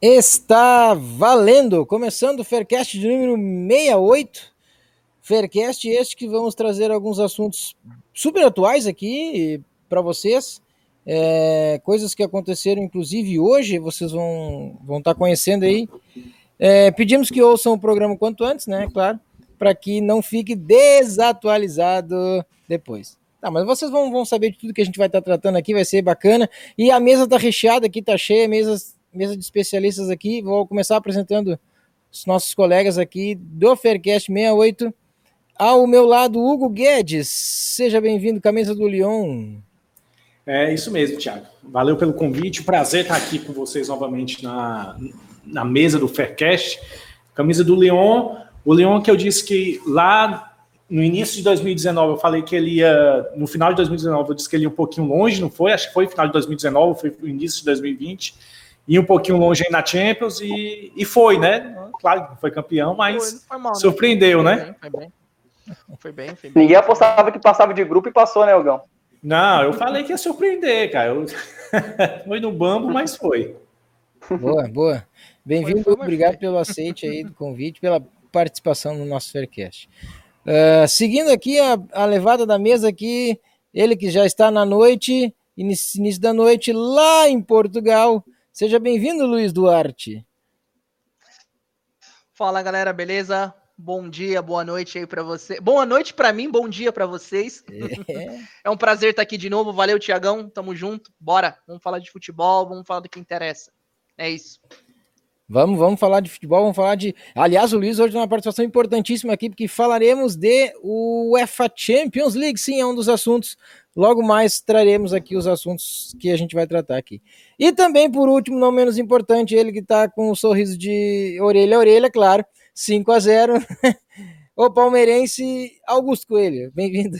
Está valendo! Começando o Faircast de número 68. Faircast este que vamos trazer alguns assuntos super atuais aqui para vocês. É, coisas que aconteceram inclusive hoje, vocês vão, vão estar tá conhecendo aí. É, pedimos que ouçam o programa quanto antes, né? Claro, para que não fique desatualizado depois. Tá, mas vocês vão, vão saber de tudo que a gente vai estar tá tratando aqui, vai ser bacana. E a mesa tá recheada aqui, tá cheia, mesas mesa de especialistas aqui. Vou começar apresentando os nossos colegas aqui do Faircast 68. Ao meu lado, Hugo Guedes. Seja bem-vindo, camisa do Lyon. É isso mesmo, Thiago. Valeu pelo convite. Prazer estar aqui com vocês novamente na, na mesa do Faircast. Camisa do Lyon. O Lyon que eu disse que lá no início de 2019 eu falei que ele ia. No final de 2019 eu disse que ele ia um pouquinho longe, não foi? Acho que foi final de 2019, foi início de 2020 ir um pouquinho longe aí na Champions e, e foi, né? Claro que foi campeão, mas foi, foi mal, né? surpreendeu, né? né? Foi bem, foi bem, foi bem. Ninguém apostava que passava de grupo e passou, né, Elgão? Não, eu falei que ia surpreender, cara. Eu... foi no bambo, mas foi. Boa, boa. Bem-vindo, obrigado pelo aceite aí do convite, pela participação no nosso Faircast. Uh, seguindo aqui a, a levada da mesa aqui, ele que já está na noite, início, início da noite, lá em Portugal, Seja bem-vindo, Luiz Duarte. Fala, galera, beleza? Bom dia, boa noite aí para você. Boa noite para mim, bom dia para vocês. É. é. um prazer estar aqui de novo. Valeu, Tiagão. Tamo junto. Bora. Vamos falar de futebol, vamos falar do que interessa. É isso. Vamos, vamos falar de futebol, vamos falar de. Aliás, o Luiz hoje tem uma participação importantíssima aqui, porque falaremos de UEFA Champions League. Sim, é um dos assuntos Logo mais traremos aqui os assuntos que a gente vai tratar aqui. E também, por último, não menos importante, ele que está com um sorriso de orelha a orelha, claro, 5 a 0 o palmeirense Augusto Coelho. Bem-vindo.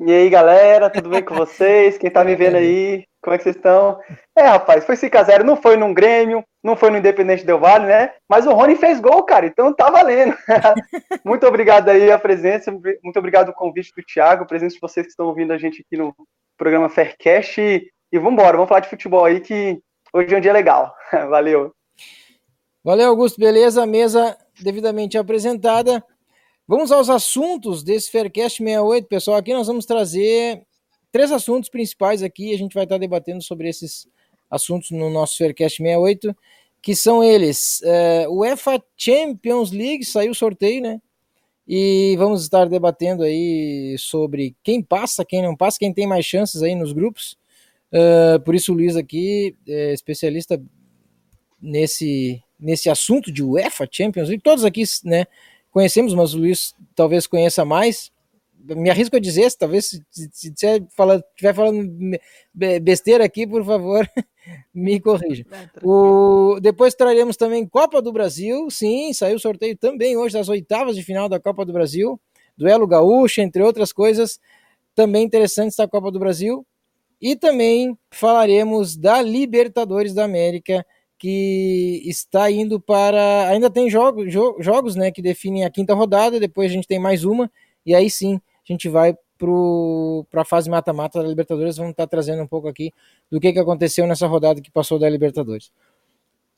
E aí, galera, tudo bem com vocês? Quem tá me vendo aí? Como é que vocês estão? É, rapaz, foi 5x0, não foi num Grêmio, não foi no Independente Del Vale, né? Mas o Rony fez gol, cara, então tá valendo. muito obrigado aí a presença, muito obrigado o convite do Thiago, a presença de vocês que estão ouvindo a gente aqui no programa Faircast. E, e vambora, vamos falar de futebol aí, que hoje é um dia legal. Valeu. Valeu, Augusto, beleza? Mesa devidamente apresentada. Vamos aos assuntos desse Faircast 68, pessoal. Aqui nós vamos trazer três assuntos principais aqui. A gente vai estar debatendo sobre esses assuntos no nosso Faircast 68, que são eles: o UEFA Champions League saiu o sorteio, né? E vamos estar debatendo aí sobre quem passa, quem não passa, quem tem mais chances aí nos grupos. Uh, por isso o Luiz aqui é especialista nesse, nesse assunto de UEFA Champions League. Todos aqui, né? Conhecemos, mas o Luiz talvez conheça mais. Me arrisco a dizer, talvez se, estiver falando, falando besteira aqui, por favor, me corrija. O, depois traremos também Copa do Brasil, sim, saiu o sorteio também hoje das oitavas de final da Copa do Brasil, duelo gaúcho, entre outras coisas, também interessantes da Copa do Brasil. E também falaremos da Libertadores da América, que está indo para. Ainda tem jogo, jo, jogos né, que definem a quinta rodada, depois a gente tem mais uma, e aí sim a gente vai para a fase mata-mata da Libertadores. Vamos estar trazendo um pouco aqui do que, que aconteceu nessa rodada que passou da Libertadores.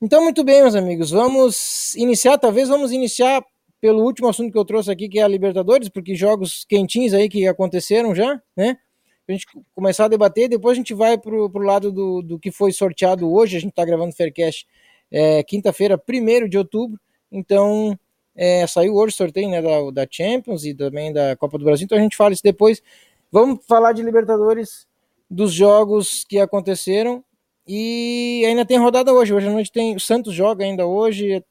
Então, muito bem, meus amigos, vamos iniciar. Talvez vamos iniciar pelo último assunto que eu trouxe aqui, que é a Libertadores, porque jogos quentinhos aí que aconteceram já, né? A gente começar a debater, depois a gente vai para o lado do, do que foi sorteado hoje, a gente está gravando o Faircast é, quinta-feira, 1 de outubro, então é, saiu hoje o sorteio né, da, da Champions e também da Copa do Brasil, então a gente fala isso depois. Vamos falar de Libertadores, dos jogos que aconteceram, e ainda tem rodada hoje, hoje à noite tem, o Santos joga ainda hoje,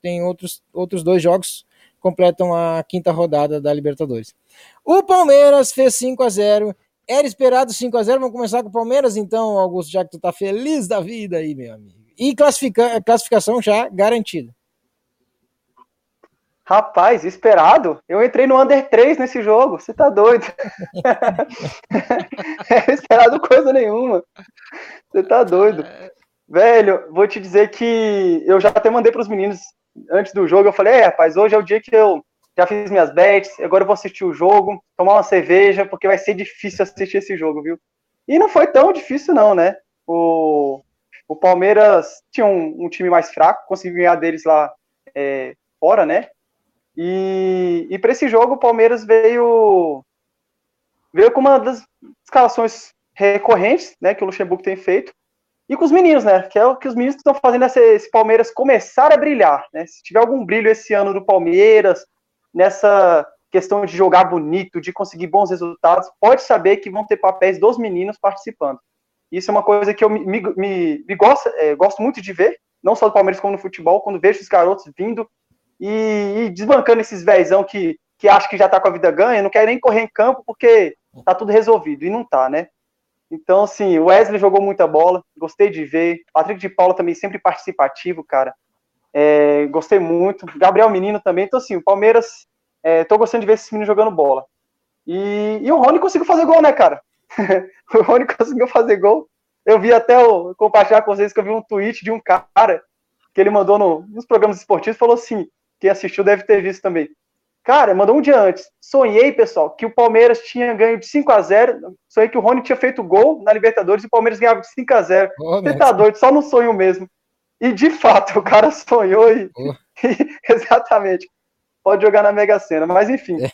tem outros, outros dois jogos completam a quinta rodada da Libertadores. O Palmeiras fez 5 a 0 Era esperado 5 a 0 Vamos começar com o Palmeiras, então, Augusto, já que tu tá feliz da vida aí, meu amigo. E classifica, classificação já garantida. Rapaz, esperado? Eu entrei no Under 3 nesse jogo, você tá doido? é esperado coisa nenhuma. Você tá doido. Velho, vou te dizer que eu já até mandei pros meninos antes do jogo, eu falei, é, rapaz, hoje é o dia que eu já fiz minhas bets, agora eu vou assistir o jogo, tomar uma cerveja, porque vai ser difícil assistir esse jogo, viu? E não foi tão difícil não, né? O, o Palmeiras tinha um, um time mais fraco, conseguiu ganhar deles lá é, fora, né? E, e para esse jogo o Palmeiras veio veio com uma das escalações recorrentes, né, que o Luxemburgo tem feito, e com os meninos, né, que é o que os meninos estão fazendo esse, esse Palmeiras começar a brilhar, né? Se tiver algum brilho esse ano do Palmeiras, nessa questão de jogar bonito, de conseguir bons resultados, pode saber que vão ter papéis dos meninos participando. Isso é uma coisa que eu me, me, me, gosto, é, gosto muito de ver, não só do Palmeiras como no futebol, quando vejo os garotos vindo e, e desbancando esses vezão que, que acha que já tá com a vida ganha, não quer nem correr em campo porque tá tudo resolvido, e não tá, né? Então, assim, o Wesley jogou muita bola, gostei de ver. Patrick de Paula também sempre participativo, cara. É, gostei muito. Gabriel Menino também. Então, assim, o Palmeiras, é, tô gostando de ver esse menino jogando bola. E, e o Rony conseguiu fazer gol, né, cara? o Rony conseguiu fazer gol. Eu vi até o, compartilhar com vocês que eu vi um tweet de um cara que ele mandou no, nos programas esportivos falou assim: quem assistiu deve ter visto também. Cara, mandou um dia antes. Sonhei, pessoal, que o Palmeiras tinha ganho de 5 a 0 Sonhei que o Rony tinha feito gol na Libertadores e o Palmeiras ganhava de 5 a 0 oh, Você tá doido, só no sonho mesmo. E de fato, o cara sonhou e. Oh. exatamente. Pode jogar na Mega Sena. Mas enfim. É.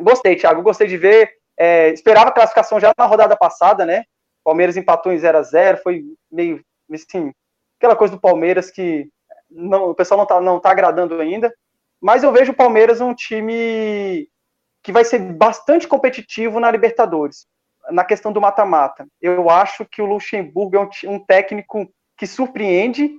Gostei, Thiago. Gostei de ver. É, esperava a classificação já na rodada passada, né? Palmeiras empatou em 0 a 0 Foi meio. Assim, aquela coisa do Palmeiras que não, o pessoal não tá, não tá agradando ainda. Mas eu vejo o Palmeiras um time que vai ser bastante competitivo na Libertadores, na questão do mata-mata. Eu acho que o Luxemburgo é um, um, técnico que surpreende,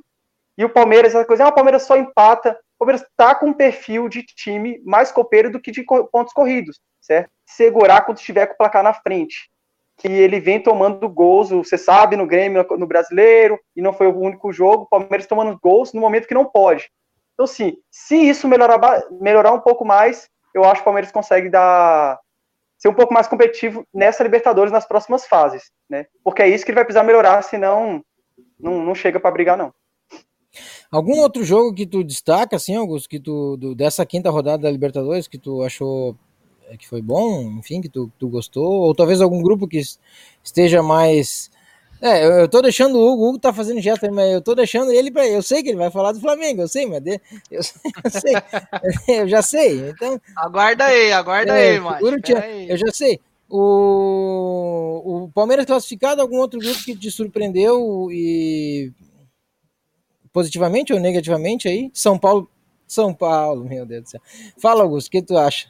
e o Palmeiras, essa coisa, ah, o Palmeiras só empata. O Palmeiras está com um perfil de time mais copeiro do que de pontos corridos, certo? Segurar quando estiver com o placar na frente. Que ele vem tomando gols, você sabe, no Grêmio, no Brasileiro, e não foi o único jogo, o Palmeiras tomando gols no momento que não pode. Então, assim, se isso melhorar, melhorar um pouco mais, eu acho que o Palmeiras consegue dar ser um pouco mais competitivo nessa Libertadores nas próximas fases, né? Porque é isso que ele vai precisar melhorar, senão não, não chega para brigar, não. Algum outro jogo que tu destaca, assim, Augusto, que tu, do, dessa quinta rodada da Libertadores, que tu achou é, que foi bom, enfim, que tu, tu gostou, ou talvez algum grupo que esteja mais é, eu, eu tô deixando o Hugo, o Hugo tá fazendo gesto, mas eu tô deixando ele para eu sei que ele vai falar do Flamengo, eu sei, mas eu, eu, eu sei, eu já sei. Então, aguarda aí, aguarda é, aí, mano. Eu já sei. O, o Palmeiras classificado, algum outro grupo que te surpreendeu e positivamente ou negativamente aí? São Paulo, São Paulo, meu Deus do céu. Fala, Augusto, o que tu acha?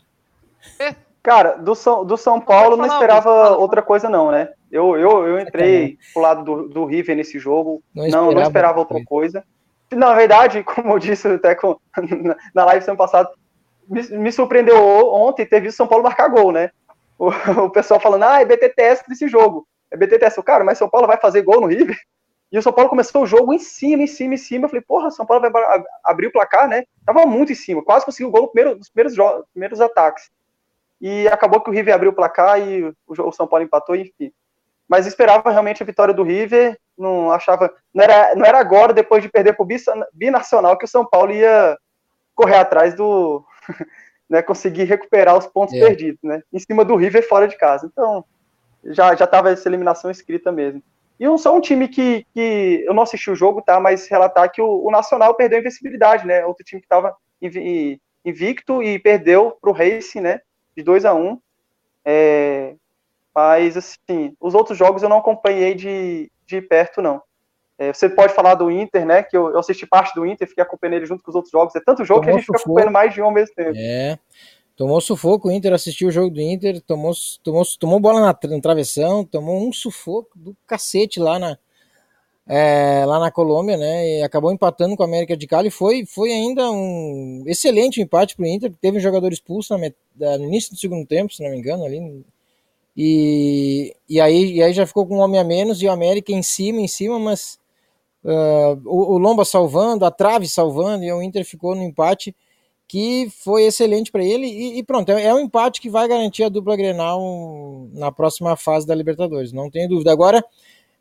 É. Cara, do São, do São Paulo não esperava outra coisa, não, né? Eu, eu, eu entrei pro lado do, do River nesse jogo, não esperava, não, não esperava outra coisa. Na verdade, como eu disse até com, na live semana passada, me, me, surpreendeu ontem ter visto São Paulo marcar gol, né? O, o pessoal falando, ah, é BTTS desse jogo. É BTTS. Cara, mas São Paulo vai fazer gol no River? E o São Paulo começou o jogo em cima, em cima, em cima. Eu falei, porra, São Paulo vai abrir o placar, né? Tava muito em cima, quase conseguiu o gol no primeiro, nos primeiros, primeiros ataques e acabou que o River abriu o placar e o São Paulo empatou, enfim. Mas esperava realmente a vitória do River, não achava, não era, não era agora, depois de perder para o Binacional, que o São Paulo ia correr atrás do, né, conseguir recuperar os pontos é. perdidos, né, em cima do River fora de casa. Então, já já estava essa eliminação escrita mesmo. E um, só um time que, que eu não assisti o jogo, tá, mas relatar que o, o Nacional perdeu a invencibilidade, né, outro time que estava invicto e perdeu para o Racing, né, de 2 a 1 um, é, mas, assim, os outros jogos eu não acompanhei de, de perto, não. É, você pode falar do Inter, né? Que eu, eu, assisti parte do Inter, fiquei acompanhando ele junto com os outros jogos. É tanto jogo que a gente fica acompanhando mais de um ao mesmo tempo. É. Tomou sufoco, o Inter assistiu o jogo do Inter, tomou, tomou, tomou bola na, na travessão, tomou um sufoco do cacete lá na, é, lá na Colômbia, né? E acabou empatando com a América de Cali. Foi, foi ainda um excelente empate para o Inter, teve um jogador expulso na, no início do segundo tempo, se não me engano, ali. E, e, aí, e aí já ficou com um homem a menos e o América em cima, em cima, mas uh, o, o, Lomba salvando, a trave salvando, e o Inter ficou no empate que foi excelente para ele. E, e pronto, é, é, um empate que vai garantir a dupla Grenal na próxima fase da Libertadores, não tenho dúvida. Agora,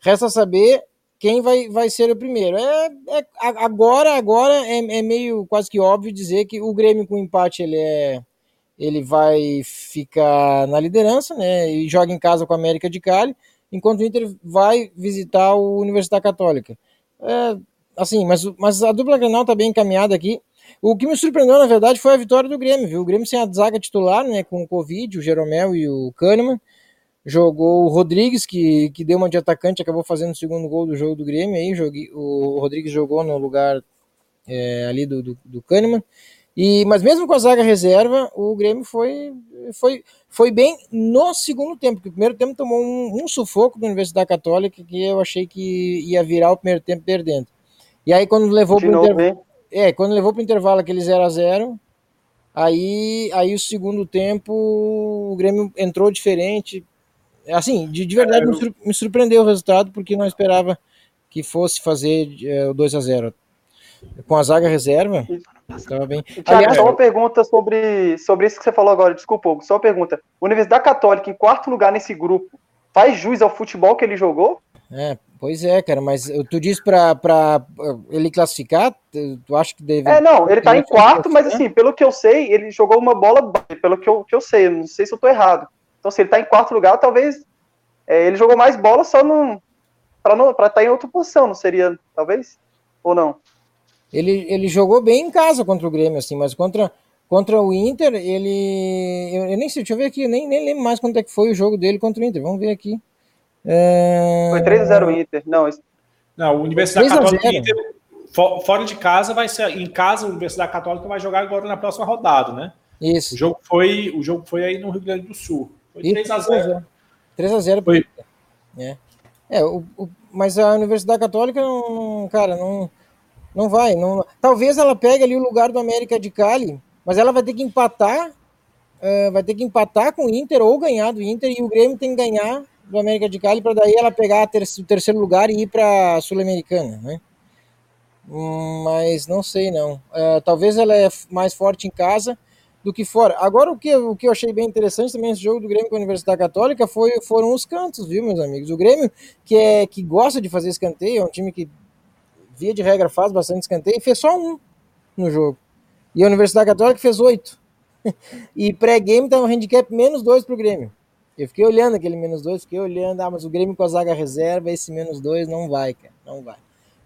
resta saber quem vai, vai ser o primeiro. É, é agora agora é, é, meio quase que óbvio dizer que o Grêmio com empate ele é ele vai ficar na liderança, né? E joga em casa com a América de Cali, enquanto o Inter vai visitar o Universidade Católica. É, assim, mas, mas a dupla Grenal tá bem encaminhada aqui. O que me surpreendeu, na verdade, foi a vitória do Grêmio, viu? O Grêmio sem a zaga titular, né? Com o Covid, o Jeromel e o Kahneman jogou o Rodrigues, que, que deu uma de atacante, acabou fazendo o segundo gol do jogo do Grêmio, aí joguei, o Rodrigues jogou no lugar é, ali do, do, do Kahneman, e, mas mesmo com a zaga reserva, o Grêmio foi, foi, foi bem no segundo tempo, porque o primeiro tempo tomou um, um sufoco da Universidade Católica, que eu achei que ia virar o primeiro tempo perdendo. E aí quando levou para o intervalo, é, quando levou para o intervalo aquele 0 a 0 aí, aí o segundo tempo o Grêmio entrou diferente, assim, de, de verdade é, eu... me, surpreendeu o resultado, porque não esperava que fosse fazer é, o 2 a 0 Com a zaga reserva, estava bem. Aliás, só uma pergunta sobre, sobre isso que você falou agora, desculpa, só uma pergunta. Universidade Católica, em quarto lugar nesse grupo, faz jus ao futebol que ele jogou? É, pois é, cara, mas tu disse pra, pra ele classificar, tu acha que deve. É, não, ele tá em quarto, mas assim, pelo que eu sei, ele jogou uma bola, pelo que eu, que eu sei, não sei se eu tô errado. Então, se ele está em quarto lugar, talvez é, ele jogou mais bola só no para estar tá em outra posição, não seria, talvez? Ou não? Ele, ele jogou bem em casa contra o Grêmio, assim, mas contra, contra o Inter, ele. Eu, eu nem sei, deixa eu ver aqui, eu nem, nem lembro mais quanto é que foi o jogo dele contra o Inter. Vamos ver aqui. É... Foi 3x0 o Inter. Não, não, Universidade Católica Inter, fora de casa vai ser. Em casa, a Universidade Católica vai jogar agora na próxima rodada, né? Isso. O jogo foi, o jogo foi aí no Rio Grande do Sul. Foi 3x0. 3x0 foi. É. É, o, o, mas a Universidade Católica não, cara, não, não vai. Não, talvez ela pegue ali o lugar do América de Cali, mas ela vai ter que empatar, uh, vai ter que empatar com o Inter ou ganhar do Inter e o Grêmio tem que ganhar do América de Cali para daí ela pegar ter, o terceiro lugar e ir para a Sul-Americana, né? Hum, mas não sei não. Uh, talvez ela é mais forte em casa do que fora. Agora, o que, o que eu achei bem interessante também esse jogo do Grêmio com a Universidade Católica foi, foram os cantos, viu, meus amigos? O Grêmio, que, é, que gosta de fazer escanteio, é um time que, via de regra, faz bastante escanteio, fez só um no jogo. E a Universidade Católica fez oito. e pré-game tá um handicap menos dois pro Grêmio. Eu fiquei olhando aquele menos dois, fiquei olhando, ah, mas o Grêmio com a zaga reserva, esse menos dois não vai, cara, não vai.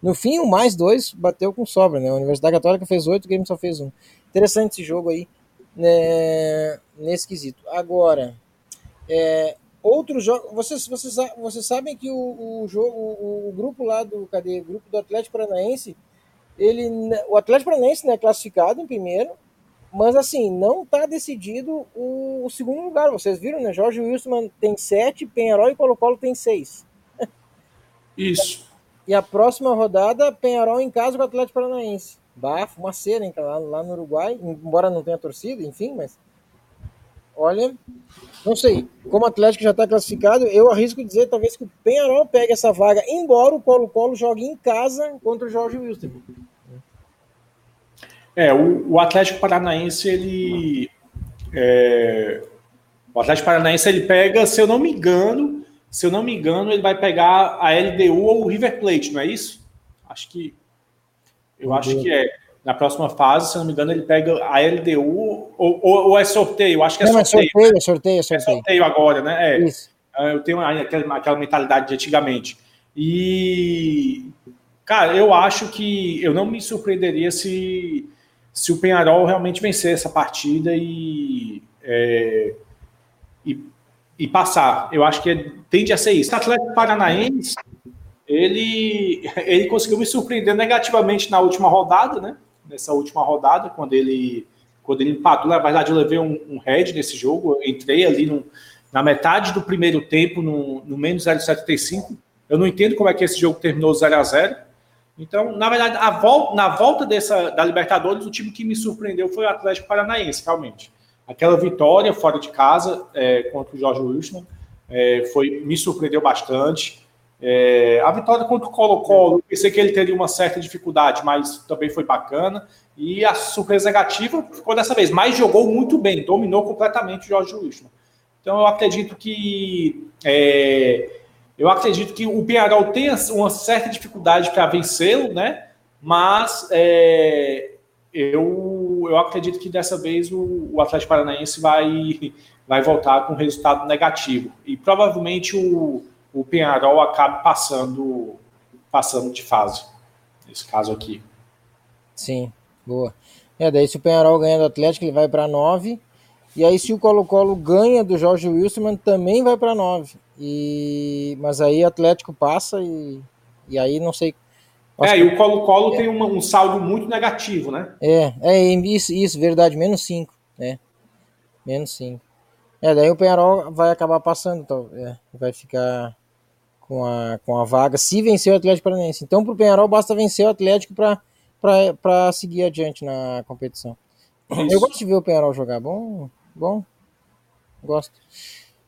No fim, o mais dois bateu com sobra, né? A Universidade Católica fez oito, o Grêmio só fez um. Interessante esse jogo aí né, nesse quesito. Agora, é, outros jogos. Vocês, vocês, vocês sabem que o, o jogo, o, o, grupo lá do. Cadê? O grupo do Atlético Paranaense, ele, o Atlético Paranaense é né, classificado em primeiro, mas assim, não está decidido o, o, segundo lugar. Vocês viram, né? Jorge Wilson tem sete, Penharol e Colo-Colo tem seis. Isso. E a próxima rodada, Penharol em casa com o Atlético Paranaense. Bah, fumaceira, hein, lá, lá no Uruguai, embora não tenha torcida, enfim, mas. Olha, não sei. Como o Atlético já está classificado, eu arrisco dizer talvez que o Penharol pegue essa vaga, embora o Colo-Colo jogue em casa contra o Jorge Wilson. É, o, o Atlético Paranaense, ele. É, o Atlético Paranaense ele pega, se eu não me engano, se eu não me engano, ele vai pegar a LDU ou o River Plate, não é isso? Acho que eu acho que é. Na próxima fase, se não me engano, ele pega a LDU ou, ou, ou é sorteio? Eu acho que é não, sorteio. É sorteio, é sorteio, é sorteio. É sorteio agora, né? É. Isso. É, eu tenho aquela, aquela mentalidade de antigamente. E, cara, eu acho que eu não me surpreenderia se, se o Penharol realmente vencer essa partida e, é, e, e, passar. Eu acho que tende a ser isso. O Atlético Paranaense ele, ele conseguiu me surpreender negativamente na última rodada, né? Nessa última rodada, quando ele, quando ele empatou. Na verdade, eu levei um, um head nesse jogo. Eu entrei ali no, na metade do primeiro tempo, no, no menos 0,75. Eu não entendo como é que esse jogo terminou 0 a 0 Então, na verdade, a volta, na volta dessa, da Libertadores, o time que me surpreendeu foi o Atlético Paranaense, realmente. Aquela vitória fora de casa é, contra o Jorge Wilson é, foi, me surpreendeu bastante. É, a vitória contra o Colo-Colo, pensei que ele teria uma certa dificuldade, mas também foi bacana. E a surpresa negativa ficou dessa vez, mas jogou muito bem, dominou completamente o Jorge Wilson. Então eu acredito que é, eu acredito que o Penharol tem uma certa dificuldade para vencê-lo, né? Mas é, eu, eu acredito que dessa vez o, o, Atlético Paranaense vai, vai voltar com resultado negativo. E provavelmente o, o Penharol acabe passando, passando de fase. Nesse caso aqui. Sim, boa. É, daí se o Penharol ganha do Atlético, ele vai para 9. E aí, se o Colo-Colo ganha do Jorge Wilson, também vai para 9. E... Mas aí o Atlético passa e, e aí não sei. É, e o Colo-Colo é. tem uma, um saldo muito negativo, né? É, é isso, isso verdade, menos 5. né? Menos 5. É, daí o Penharol vai acabar passando, então, é, vai ficar com a, com a vaga se vencer o Atlético Paranaense. Então, para o Penharol, basta vencer o Atlético para seguir adiante na competição. Isso. Eu gosto de ver o Penharol jogar. Bom, bom. Gosto.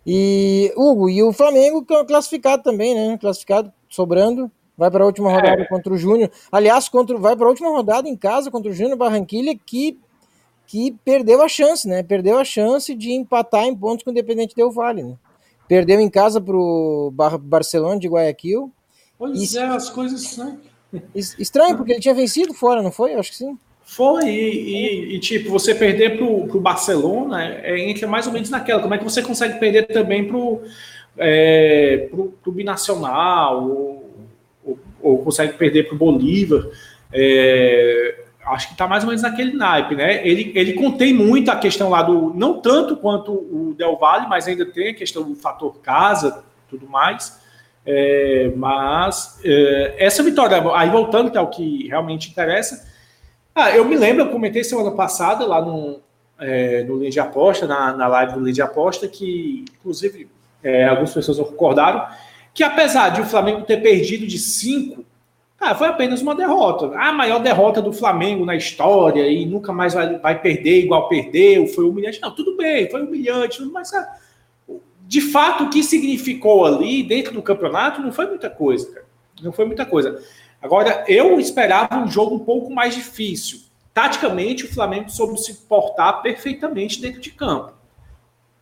E, Hugo, e o Flamengo classificado também, né? Classificado, sobrando. Vai para a última é. rodada é. contra o Júnior. Aliás, contra, vai para a última rodada em casa contra o Júnior Barranquilha, que, que perdeu a chance, né? Perdeu a chance de empatar em pontos com o Independente Del Vale, né? Perdeu em casa para o Bar Barcelona de Guayaquil. Pois e, é, as coisas. Né? Estranho, porque ele tinha vencido fora, não foi? Acho que sim. Foi, e, e, tipo, você perder pro, pro Barcelona é, entra mais ou menos naquela. Como é que você consegue perder também pro, é, pro, pro Binacional, ou, ou, ou, consegue perder pro Bolívar? É, acho que tá mais ou menos naquele naipe, né? Ele, ele contém muito a questão lá do. Não tanto quanto o Del Valle, mas ainda tem a questão do fator casa tudo mais. É, mas é, essa vitória, aí voltando, que é o que realmente interessa ah, eu me lembro, eu comentei semana passada lá no, é, no Linha de Aposta, na, na live do Linha de Aposta, que inclusive é, algumas pessoas concordaram, que apesar de o Flamengo ter perdido de cinco, ah, foi apenas uma derrota. A maior derrota do Flamengo na história e nunca mais vai, vai perder igual perdeu, foi humilhante. Não, tudo bem, foi humilhante, mas ah, de fato o que significou ali dentro do campeonato não foi muita coisa, cara. Não foi muita coisa. Agora, eu esperava um jogo um pouco mais difícil. Taticamente, o Flamengo soube se portar perfeitamente dentro de campo.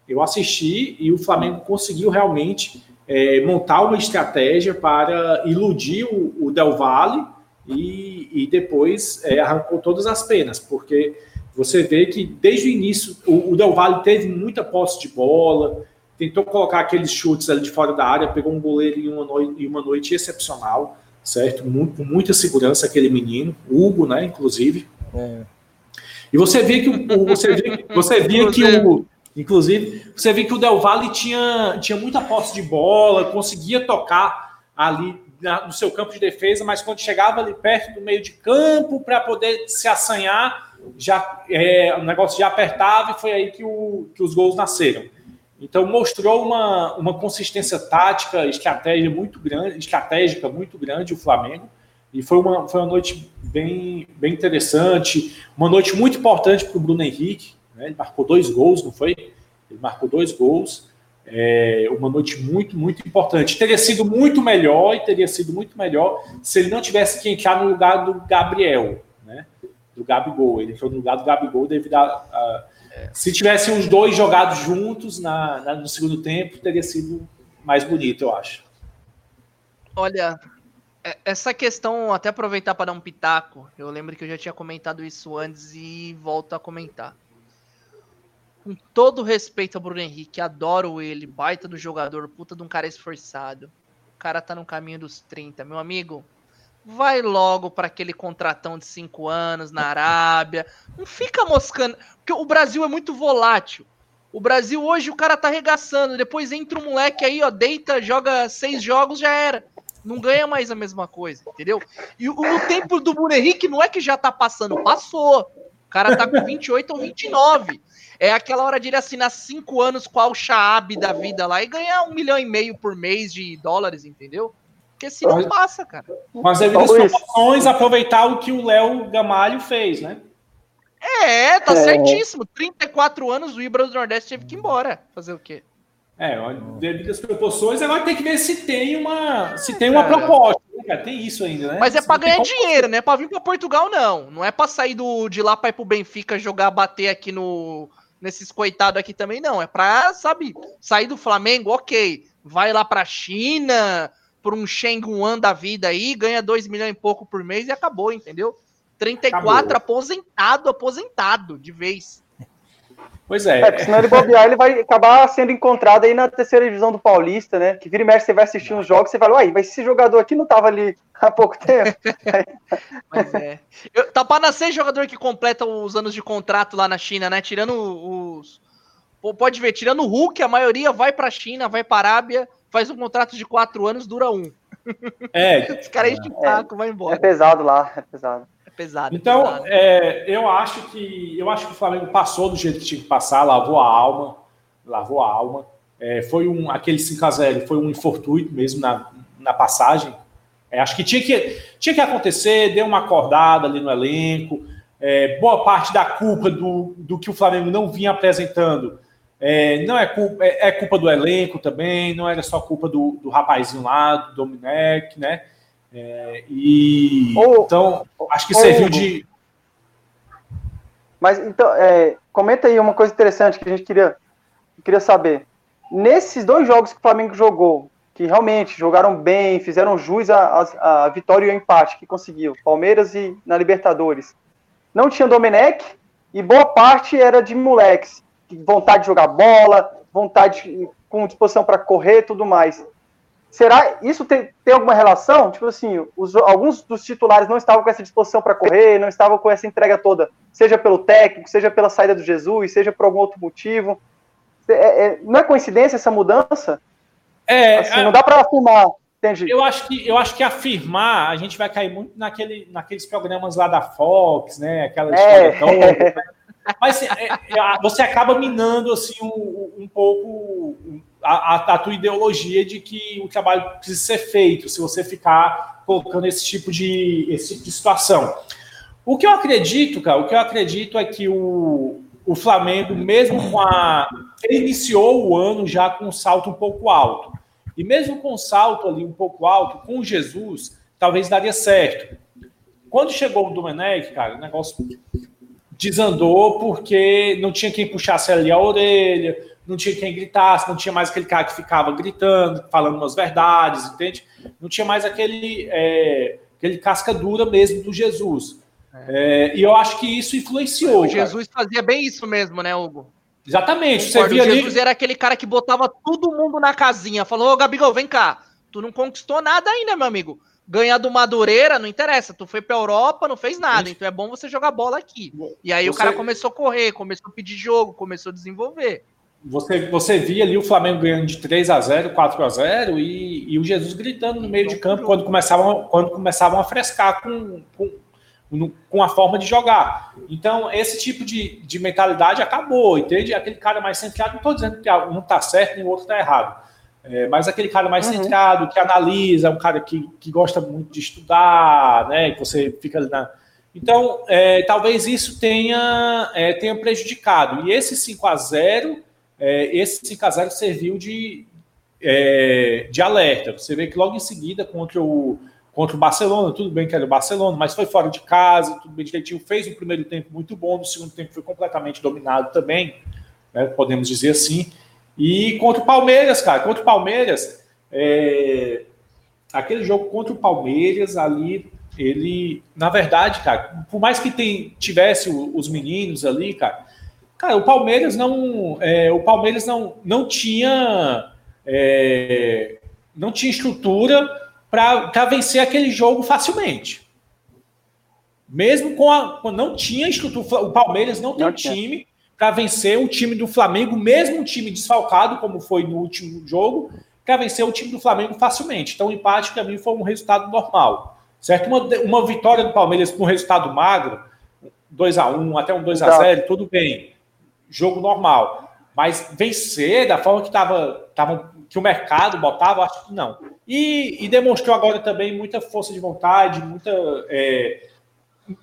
Eu assisti e o Flamengo conseguiu realmente é, montar uma estratégia para iludir o, o Del Valle e, e depois é, arrancou todas as penas, porque você vê que desde o início o, o Del Valle teve muita posse de bola, tentou colocar aqueles chutes ali de fora da área, pegou um goleiro em uma em uma noite excepcional certo? Muito, com muita segurança aquele menino, Hugo, né, inclusive. É. E você vê que o, você vê, você via que o inclusive, você vê que o Del Valle tinha, tinha muita posse de bola, conseguia tocar ali na, no seu campo de defesa, mas quando chegava ali perto do meio de campo para poder se assanhar, já é, o negócio já apertava e foi aí que, o, que os gols nasceram. Então mostrou uma, uma consistência tática, estratégia muito grande, estratégica muito grande o Flamengo. E foi uma, foi uma noite bem, bem interessante, uma noite muito importante para o Bruno Henrique. Né? Ele marcou dois gols, não foi? Ele marcou dois gols. É uma noite muito, muito importante. Teria sido muito melhor e teria sido muito melhor se ele não tivesse que entrar no lugar do Gabriel, né? Do Gabigol. Ele entrou no lugar do Gabigol devido a, a se tivessem os dois jogados juntos na, na, no segundo tempo, teria sido mais bonito, eu acho. Olha, é, essa questão, até aproveitar para dar um pitaco, eu lembro que eu já tinha comentado isso antes e volto a comentar. Com todo respeito ao Bruno Henrique, adoro ele, baita do jogador, puta de um cara esforçado. O cara tá no caminho dos 30. Meu amigo, vai logo para aquele contratão de cinco anos na Arábia. Não fica moscando. Porque o Brasil é muito volátil. O Brasil hoje o cara tá arregaçando. Depois entra um moleque aí, ó, deita, joga seis jogos, já era. Não ganha mais a mesma coisa, entendeu? E o, o tempo do Bruno Henrique não é que já tá passando, passou. O cara tá com 28 ou 29. É aquela hora de ele assinar cinco anos com a Al-Shaab da vida lá e ganhar um milhão e meio por mês de dólares, entendeu? Porque se não passa, cara. Mas devido às proporções, aproveitar o que o Léo Gamalho fez, né? É, tá é. certíssimo. 34 anos, o Ibra do Nordeste teve que ir embora. Fazer o quê? É, devido às proporções, agora tem que ver se tem uma, se tem uma proposta. Né, cara? Tem isso ainda, né? Mas é tem ganhar como- dinheiro, né? Pra vir pra Portugal, não. Não é pra sair do, de lá pra ir pro Benfica jogar, bater aqui no. Nesses coitados aqui também, não. É pra, sabe, sair do Flamengo, ok. Vai lá pra China, pra um Shenguan da vida aí, ganha 2 milhões e pouco por mês e acabou, entendeu? 34 Acabou. aposentado, aposentado, de vez. Pois é. É, porque senão ele bobear, ele vai acabar sendo encontrado aí na terceira divisão do Paulista, né? Que vira e mexe, você vai assistir uns jogos, você fala, uai, mas esse jogador aqui não tava ali há pouco tempo. Mas é. Eu, tá pra nascer jogador que completa os anos de contrato lá na China, né? Tirando os. Pode ver, tirando o Hulk, a maioria vai pra China, vai pra Arábia, faz um contrato de quatro anos, dura um. É, Os caras enchem o saco, vai É embora. pesado lá, é pesado. É pesado. é Então, pesado. é, eu acho que eu acho que o Flamengo passou do jeito que tinha que passar, lavou a alma, lavou a alma. É, foi um aquele 5 a 0 foi um infortuito mesmo na, na passagem. É, acho que tinha que tinha que acontecer, deu uma acordada ali no elenco. É, boa parte da culpa do, do que o Flamengo não vinha apresentando é, não é culpa, é, é culpa do elenco também, não era só culpa do, do rapazinho lá, do Domenech, né? É, e Ô, então acho que serviu Hugo. de Mas então, é, comenta aí uma coisa interessante que a gente queria, queria saber. Nesses dois jogos que o Flamengo jogou, que realmente jogaram bem, fizeram jus à, vitória e ao empate que conseguiu, Palmeiras e na Libertadores, não tinha Domenech e boa parte era de moleques, vontade de jogar bola, vontade com disposição para correr e tudo mais. Será isso tem, tem alguma relação? Tipo assim, os- alguns dos titulares não estavam com essa disposição para correr, não estavam com essa entrega toda, seja pelo técnico, seja pela saída do Jesus, seja por algum outro motivo. É- é- não é coincidência essa mudança? é, Assim, não dá para afirmar, entende? eu acho que eu acho que afirmar a gente vai cair muito naquele, naqueles programas lá da Fox, né? Aquela É. história toda. Mas é, é, você acaba minando assim um, um pouco a, a- tua ideologia de que o trabalho precisa ser feito se você ficar colocando esse tipo de esse tipo de situação. O que eu acredito, cara, o que eu acredito é que o, o Flamengo, mesmo com a. Ele iniciou o ano já com um salto um pouco alto. E mesmo com um salto ali um pouco alto, com Jesus, talvez daria certo. Quando chegou o Domenech, cara, o negócio desandou porque não tinha quem puxasse ali a orelha, não tinha quem gritasse, não tinha mais aquele cara que ficava gritando, falando umas verdades, entende? Não tinha mais aquele, é, aquele casca dura mesmo do Jesus. É, e eu acho que isso influenciou. O cara. Jesus fazia bem isso mesmo, né, Hugo? Exatamente. Você via o ali. Jesus era aquele cara que botava todo mundo na casinha. Falou, ô Gabigol, vem cá. Tu não conquistou nada ainda, meu amigo. Ganhar do Madureira, não interessa. Tu foi pra Europa, não fez nada. Então é bom você jogar bola aqui. E aí o Você- cara começou a correr, começou a pedir jogo, começou a desenvolver. Você, você via ali o Flamengo ganhando de 3 a 0 4 a 0 e, e o Jesus gritando no meio de campo quando começavam, quando começavam a frescar com, com, com a forma de jogar. Então, esse tipo de, de mentalidade acabou, entende? Aquele cara mais centrado, não estou dizendo que um está certo e o outro está errado. É, mas aquele cara mais centrado, que analisa, um cara que, que gosta muito de estudar, né? Que você fica ali na. Então, é, talvez isso tenha, é, tenha prejudicado. E esse 5 a 0 é, esse 5 a 0 serviu de, é, de alerta. Você vê que logo em seguida, contra o, contra o Barcelona, tudo bem que era o Barcelona, mas foi fora de casa, tudo bem direitinho, fez um primeiro tempo muito bom, no segundo tempo foi completamente dominado também, né, podemos dizer assim. E contra o Palmeiras, cara, contra o Palmeiras, é, aquele jogo contra o Palmeiras ali, ele, na verdade, cara, por mais que tem, tivesse os meninos ali, cara, cara, o Palmeiras não, é, o Palmeiras não, não tinha, é, não tinha estrutura para vencer aquele jogo facilmente. Mesmo com a, não tinha estrutura, o Palmeiras não tem Não tinha. time para vencer o time do Flamengo, mesmo um time desfalcado, como foi no último jogo, para vencer o time do Flamengo facilmente. Então, o empate, para mim, foi um resultado normal. Certo? Uma, uma vitória do Palmeiras com um resultado magro, 2 a 1 até um 2 a 0 tudo bem. Jogo normal. Mas vencer da forma que, tava, tava, que o mercado botava, acho que não. E, e demonstrou agora também muita força de vontade, muita. é,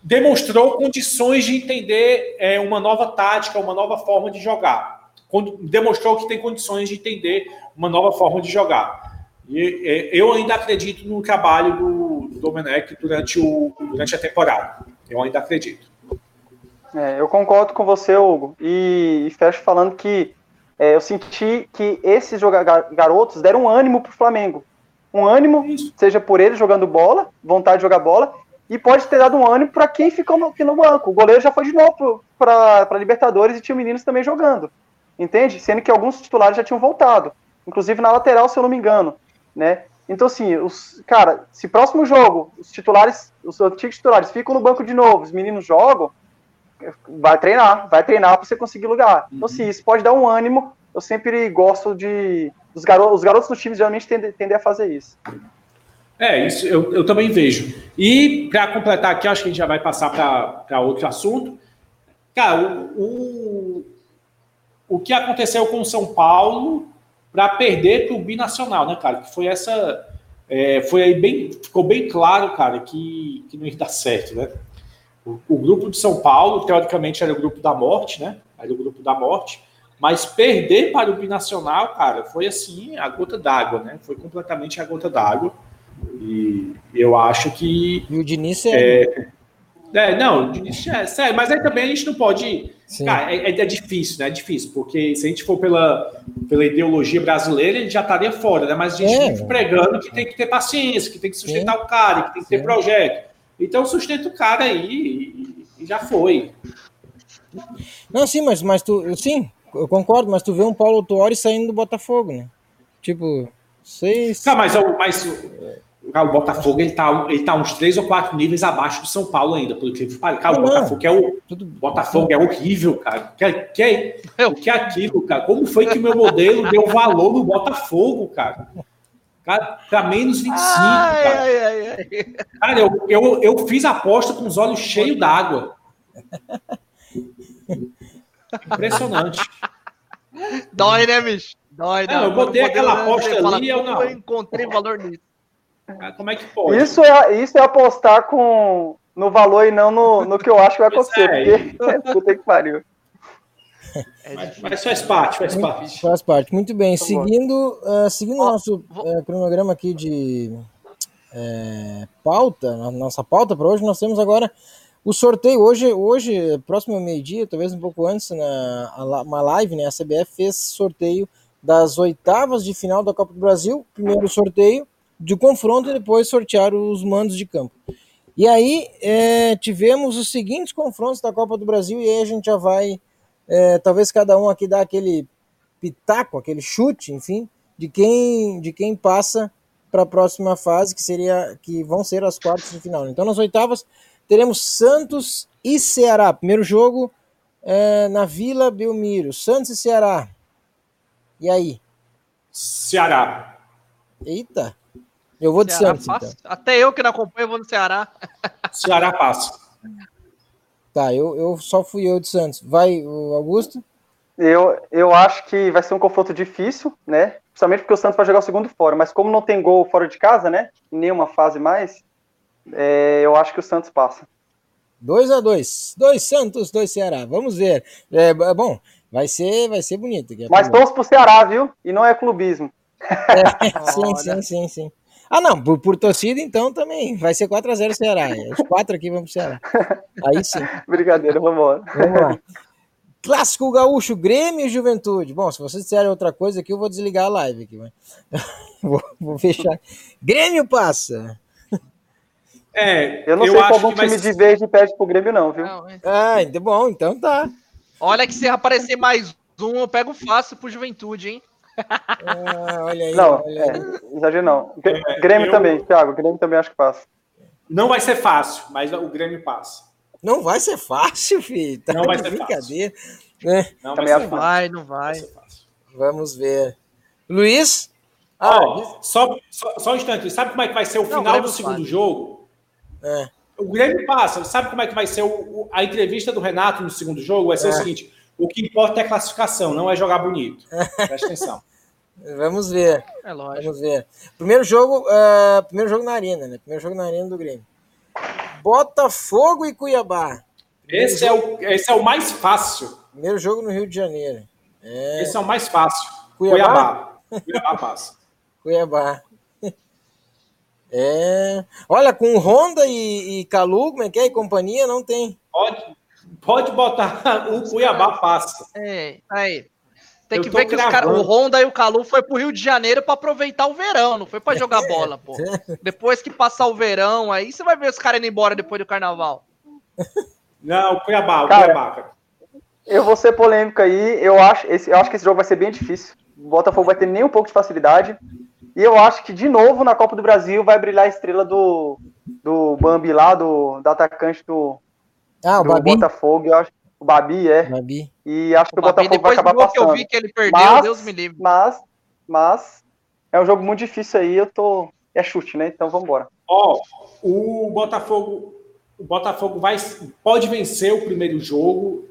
demonstrou condições de entender é, uma nova tática, uma nova forma de jogar. demonstrou que tem condições de entender uma nova forma de jogar. E eu ainda acredito no trabalho do, do Domenech durante, o, durante a temporada. Eu ainda acredito. É, eu concordo com você, Hugo, e, e fecho falando que é, eu senti que esses garotos deram um ânimo para o Flamengo. Um ânimo, Isso. seja por eles jogando bola, vontade de jogar bola, e pode ter dado um ânimo para quem ficou no, aqui no banco. O goleiro já foi de novo para Libertadores e tinha meninos também jogando. Entende? Sendo que alguns titulares já tinham voltado. Inclusive na lateral, se eu não me engano. Né? Então, assim, os, cara, se próximo jogo os titulares, os antigos titulares ficam no banco de novo, os meninos jogam, vai treinar, vai treinar para você conseguir lugar. Então, assim, isso pode dar um ânimo. Eu sempre gosto de. Os garotos, os garotos dos times geralmente tendem, tendem a fazer isso. É, isso eu, eu também vejo. E para completar aqui, acho que a gente já vai passar para outro assunto. Cara, o, o, o que aconteceu com o São Paulo para perder para o binacional, né, cara? Que foi essa. É, foi aí bem. Ficou bem claro, cara, que, que não ia dar certo, né? O, o, grupo de São Paulo, teoricamente, era o grupo da morte, né? Era o grupo da morte. Mas perder para o binacional, cara, foi assim, a gota d'água, né? Foi completamente a gota d'água. E eu acho que. E o Diniz é. é, é não, o Diniz é sério, mas aí também a gente não pode. Cara, é, é, difícil, né? É difícil, porque se a gente for pela, pela ideologia brasileira, ele já estaria fora, né? Mas a gente é. fica pregando que tem que ter paciência, que tem que sustentar Sim. o cara, que tem que ter Sim. projeto. Então sustenta o cara aí e, já foi. Não, sim, mas, mas tu. Sim, eu concordo, mas tu vê um Paulo Tuori saindo do Botafogo, né? Tipo, seis. Tá, mas, mas o Botafogo ele tá, ele tá uns três ou quatro níveis abaixo do São Paulo ainda, porque cara, o Botafogo é o. Botafogo é horrível, cara. Que, que é, o que é aquilo, cara? Como foi que meu modelo deu valor no Botafogo, cara? Cara, para menos 25, ai, cara. Ai, ai, cara, eu, eu, eu fiz a aposta com os olhos cheios d'água. Impressionante. Dói, né, bicho? Dói, né? Não, eu botei aquela aposta ali e eu não. Eu encontrei valor nisso. Como é que pode? Isso é, isso é apostar com, no valor e não no, no que eu acho que vai acontecer. É, porque, puta que pariu. É mas, mas, faz parte, faz parte. Faz parte. Muito bem. Tá seguindo uh, seguindo o nosso uh, cronograma aqui de uh, pauta, nossa pauta para hoje, nós temos agora o sorteio. Hoje, hoje próximo ao meio-dia, talvez um pouco antes, na uma live, né? A CBF fez sorteio das oitavas de final da Copa do Brasil. Primeiro sorteio de confronto e depois sortear os mandos de campo. E aí é, tivemos os seguintes confrontos da Copa do Brasil e aí a gente já vai, é, talvez cada um aqui dá aquele pitaco, aquele chute, enfim, de quem de quem passa para a próxima fase, que seria que vão ser as quartas de final. Então nas oitavas teremos Santos e Ceará. Primeiro jogo é, na Vila Belmiro, Santos e Ceará. E aí? Ceará. Eita. Eu vou de Ceará Santos. Então. Até eu que não acompanho, vou no Ceará. Ceará passa. Tá, eu, eu só fui eu de Santos. Vai, Augusto? Eu, eu acho que vai ser um confronto difícil, né? Principalmente porque o Santos vai jogar o segundo fora. Mas como não tem gol fora de casa, né? Em nenhuma fase mais, é, eu acho que o Santos passa. 2 a 2 Dois Santos, dois Ceará. Vamos ver. É, bom, vai ser, vai ser bonito. Mas todos pro Ceará, viu? E não é clubismo. É, sim, sim, sim, sim. Ah, não, por, por torcida, então também vai ser 4x0 Ceará. Os quatro aqui vão pro Ceará. Aí sim. Brincadeira, vamos lá. Vamos lá. Clássico Gaúcho, Grêmio e Juventude. Bom, se vocês disserem outra coisa aqui, eu vou desligar a live aqui. Mas... vou, vou, fechar. Grêmio passa. É, eu não eu sei qual time vai... de verde pede pro Grêmio, não, viu? Não, é... Ah, então bom, então tá. Olha que se aparecer mais um, eu pego fácil pro Juventude, hein? Ah, olha aí. Não, olha aí. É, exagero não. É, Grêmio eu... também, Thiago. Grêmio também acho que passa. Não vai ser fácil, mas o Grêmio passa. Não vai ser fácil, filho. Tá não vai ser brincadeira. Fácil. Né? Não, também vai, ser vai, não vai. vai Vamos ver. Luiz? Ah, oh, só, só, só, um instante. Sabe como é que vai ser o não, final do segundo jogo? É. O Grêmio passa. Sabe como é que vai ser o, o, a entrevista do Renato no segundo jogo? Vai ser é. o seguinte: o que importa é a classificação, não é jogar bonito. Presta atenção. Vamos ver. É lógico. Vamos ver. Primeiro jogo, uh, primeiro jogo na arena, né? Primeiro jogo na arena do Grêmio. Botafogo e Cuiabá. esse é, o, esse é o mais fácil. Primeiro jogo no Rio de Janeiro. É, Esse é o mais fácil. Cuiabá? Cuiabá. Cuiabá passa. Cuiabá. É. Olha, com Honda e, e Calu, como é que é? E companhia, não tem. Pode, pode botar o Cuiabá passa. É, aí. Tem que ver que os cara, o Honda e o Calu foi pro Rio de Janeiro pra aproveitar o verão, não foi pra jogar bola, pô. Depois que passar o verão, aí você vai ver os caras indo embora depois do carnaval. Não, o Cuiabá, o Cara, Cuiabá. cara. Eu vou ser polêmico aí. Eu acho, esse, eu acho que esse jogo vai ser bem difícil. O Botafogo vai ter nem um pouco de facilidade. E eu acho que, de novo, na Copa do Brasil vai brilhar a estrela do, do Bambi lá, do, do atacante do, Ah, o do Babi. Botafogo. Eu acho, o Babi, é. Babi. E acho que O o, Babi, Botafogo vai acabar gol que eu passando. vi que ele perdeu, Mas- Deus me livre. Mas, mas, é um jogo muito difícil aí. Eu tô. É chute, né? Então vamos embora. Ó, o Botafogo, o Botafogo vai, pode vencer o primeiro jogo.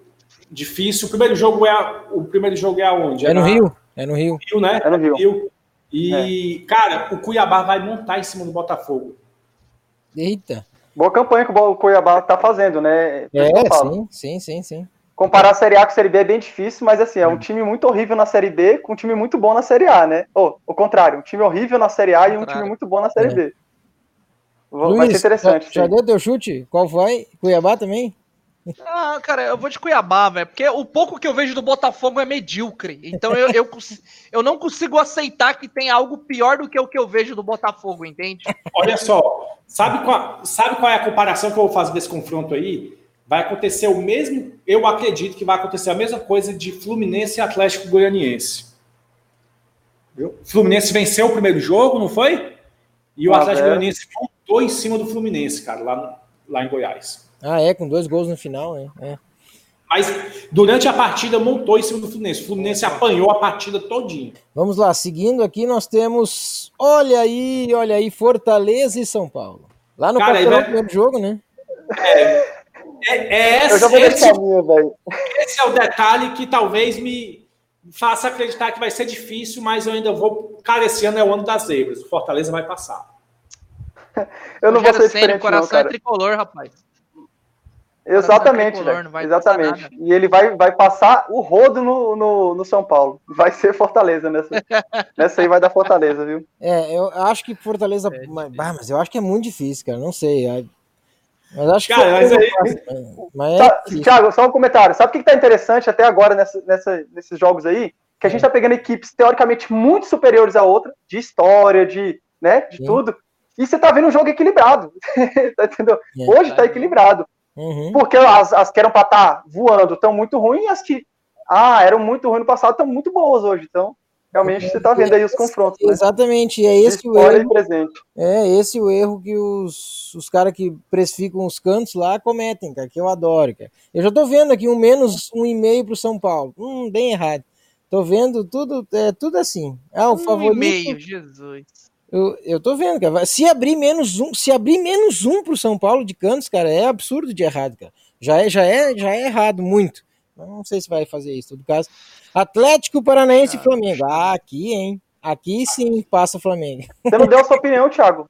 Difícil. O primeiro jogo é a- o primeiro jogo é aonde? É no na- Rio. É no Rio. Rio, né? É no Rio. E, cara, o Cuiabá vai montar em cima do Botafogo. Eita. Boa campanha que o Cuiabá tá fazendo, né? É, sim, sim, sim, sim. Comparar a Série A com a Série B é bem difícil, mas assim, é um time muito horrível na Série B com um time muito bom na Série A, né? Ou, o contrário, um time horrível na Série A e um time muito bom na Série É. B. Vai Luiz, ser interessante. Já, já deu teu chute? Qual foi? Cuiabá também? Ah, cara, eu vou de Cuiabá, velho, porque o pouco que eu vejo do Botafogo é medíocre. Então eu, eu, eu não consigo aceitar que tem algo pior do que o que eu vejo do Botafogo, entende? Olha só, sabe qual, sabe qual é a comparação que eu vou fazer desse confronto aí? Vai acontecer o mesmo, eu acredito que vai acontecer a mesma coisa de Fluminense e Atlético Goianiense. Viu? Fluminense venceu o primeiro jogo, não foi? E o Ah, Atlético é. Goianiense montou em cima do Fluminense, cara, lá, lá em Goiás. Ah, é, com dois gols no final, né? É. Mas durante a partida montou em cima do Fluminense. O Fluminense apanhou a partida todinha. Vamos lá, seguindo aqui, nós temos. Olha aí, olha aí, Fortaleza e São Paulo. Lá no Cara, vai- primeiro jogo, né? É, é Eu já esse, vou esse, minha, velho. esse é o detalhe que talvez me faça acreditar que vai ser difícil, mas eu ainda vou. Cara, esse ano é o ano das zebras. O Fortaleza vai passar. Eu não vou ser diferente, o coração não, cara. é tricolor, rapaz. Exatamente, tricolor, passar Exatamente. E ele vai, vai passar o rodo no, no, no São Paulo. Vai ser Fortaleza nessa. nessa aí vai dar Fortaleza, viu? É, eu acho que Fortaleza. mas, bah, mas eu acho que é muito difícil, cara. Não sei. é- Mas acho que. Cara, mas Fortaleza aí- passa, Mas é Tá, difícil. Thiago, só um comentário. Sabe o que, que tá interessante até agora nessa, nessa- nesses jogos aí? Que a gente tá pegando equipes teoricamente muito superiores à outra, de história, de, né, de Sim. tudo. E você tá vendo um jogo equilibrado. tá entendeu? É. Hoje tá equilibrado. Uhum. Porque as, as que eram pra estar voando estão muito ruins e as que ah, eram muito ruins no passado estão muito boas hoje. Então, realmente você tá vendo aí os confrontos, né? Exatamente, e é De esse o história erro. e presente. É esse o erro que os, os caras que precificam os cantos lá cometem, cara, que eu adoro, cara. Eu já tô vendo aqui um menos um e meio pro São Paulo. Hum, bem errado. Tô vendo tudo, é tudo assim. Ah, o Um e favorito. meio, Jesus. Eu, eu tô vendo, cara. Se abrir menos um, se abrir menos um pro São Paulo de cantos, cara, é absurdo de errado, cara. Já é, já é, já é errado muito. Eu não sei se vai fazer isso, todo caso. Atlético Paranaense e Flamengo. Ah, aqui, hein? Aqui sim passa o Flamengo. Você não deu a sua opinião, Thiago.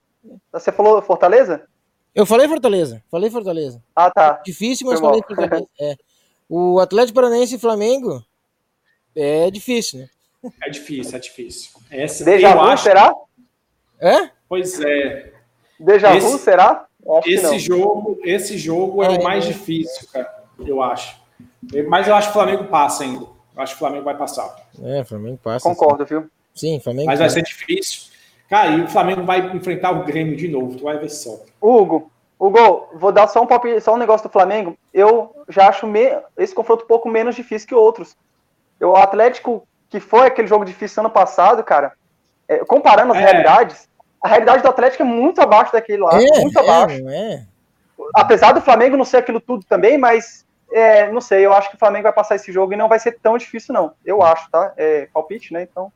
Você falou Fortaleza? Eu falei Fortaleza, falei Fortaleza. Ah, tá. Difícil, mas Foi falei mal. Fortaleza. É. O Atlético Paranaense e Flamengo é difícil, né? É difícil, é difícil. Essa, Deja eu vu, acho. será? É? Pois é. Deja vu, Esse- será? Esse jogo, esse jogo é Ah, o é. mais difícil, cara. Eu acho. Mas eu acho que o Flamengo passa ainda. Eu acho que o Flamengo vai passar. É, Flamengo passa. Concordo, viu? Sim, Flamengo Mas vai ser difícil. Cara, e o Flamengo vai enfrentar o Grêmio de novo. Tu vai ver só. Hugo, Hugo, vou dar só um, palpite- só um negócio do Flamengo. Eu já acho me- esse confronto um pouco menos difícil que outros. Eu- O Atlético, que foi aquele jogo difícil ano passado, cara, é, comparando as É. realidades, a realidade do Atlético é muito abaixo daquele lá. É, muito é, abaixo. é? Apesar do Flamengo não ser aquilo tudo também, mas é, não sei, eu acho que o Flamengo vai passar esse jogo e não vai ser tão difícil, não. Eu acho, tá? É palpite, né? Então.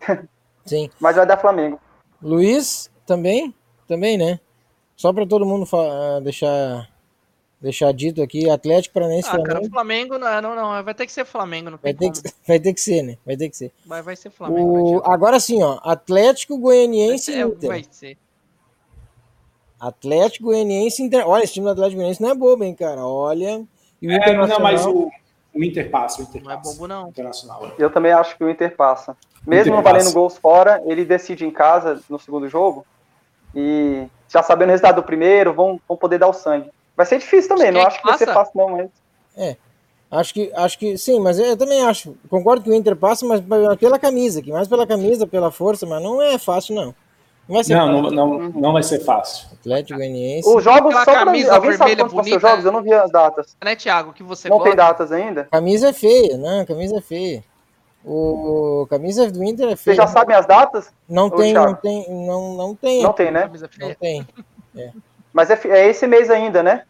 Sim. Mas vai dar Flamengo. Luiz também? Também, né? Só para todo mundo ah, deixar deixar dito aqui, Atlético Paranaense Ah, cara, Flamengo. o Flamengo não, não, não, vai ter que ser Flamengo, não Vai ter, como. que, vai ter que ser, né? Vai ter que ser. Vai, vai ser Flamengo. O, vai, agora sim, ó. Atlético Goianiense e é, Inter. vai ser. Atlético Goianiense e Inter. Olha, esse time do Atlético Goianiense não é bobo, hein, cara? Olha. E o É, não, Internacional- mas o, O Inter passa, o Inter Não é bobo, não. Internacional. Eu também acho que o Inter passa. Mesmo Inter não valendo passa. gols fora, ele decide em casa no segundo jogo. E já sabendo o resultado do primeiro, vão, vão poder dar o sangue. Vai ser difícil também, não é acho que que vai ser fácil, não, mas. Acho que, acho que sim, mas eu também acho. Concordo que o Inter passa, mas pela camisa, aqui, mais pela camisa, pela força, mas não é fácil, não. Não vai ser Não, fácil. não, não, não vai ser fácil. Atlético Goianiense. Os jogos, só pra camisa alguém sabe vermelha bonita. jogos? Eu não vi as datas. Né, Thiago? Que você Não tem gosta? datas ainda? Camisa é feia, não, camisa é feia. O camisa do Inter é Vocês feia. já sabem as datas? Não tem, Thiago. não tem, não, não tem. Não tem, né? Não tem. Mas é, é esse mês ainda, né?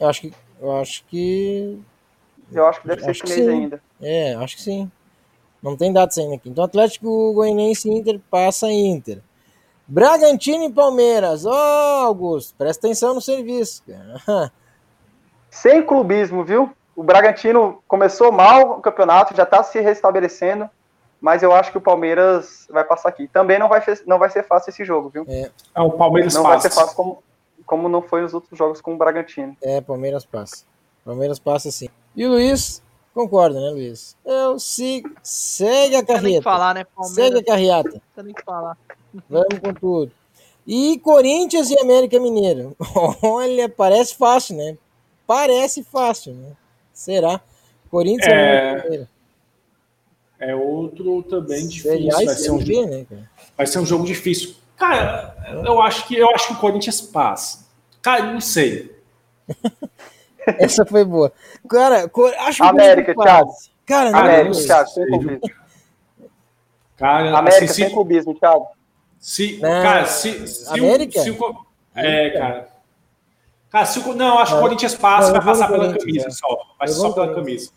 Eu acho que, eu acho que, Eu acho que deve ser Acho esse que mês sim. ainda. é, acho que sim. Não tem datas ainda aqui. Então Atlético Goianiense e Inter passa Inter. Bragantino e Palmeiras. Ó, Augusto, presta atenção no serviço. cara. Sem clubismo, viu? O Bragantino começou mal o campeonato, já tá se restabelecendo, mas eu acho que o Palmeiras vai passar aqui. Também não vai, não vai ser fácil esse jogo, viu? Ah, o Palmeiras Não vai passa. ser fácil como, como não foi nos outros jogos com o Bragantino. É, Palmeiras passa. Palmeiras passa sim. E o Luiz, concorda, né, Luiz? Eu sigo. Segue a carreta. falar, né? Segue Palmeiras, a carreata. não tem que falar. Vamos com tudo. E Corinthians e América Mineiro. Olha, parece fácil, né? Parece fácil, né? Será? Corinthians e É, América Mineiro. É outro também difícil. E Vai ser, um, B, né, cara? vai ser um jogo difícil. Cara, eu acho que eu acho que o Corinthians passa. Cara, não sei. Essa foi boa. Cara, acho que América, Thiago. Cara, não, América, não, Thiago, sem clubismo. Cara, América, assim, sem se, clubismo, Thiago. se, Não, cara, se, se América? O, se é, cara. Cara, se o, não, acho que o. Corinthians passa, Não, vai passar pela camisa é. só. Vai só pela camisa.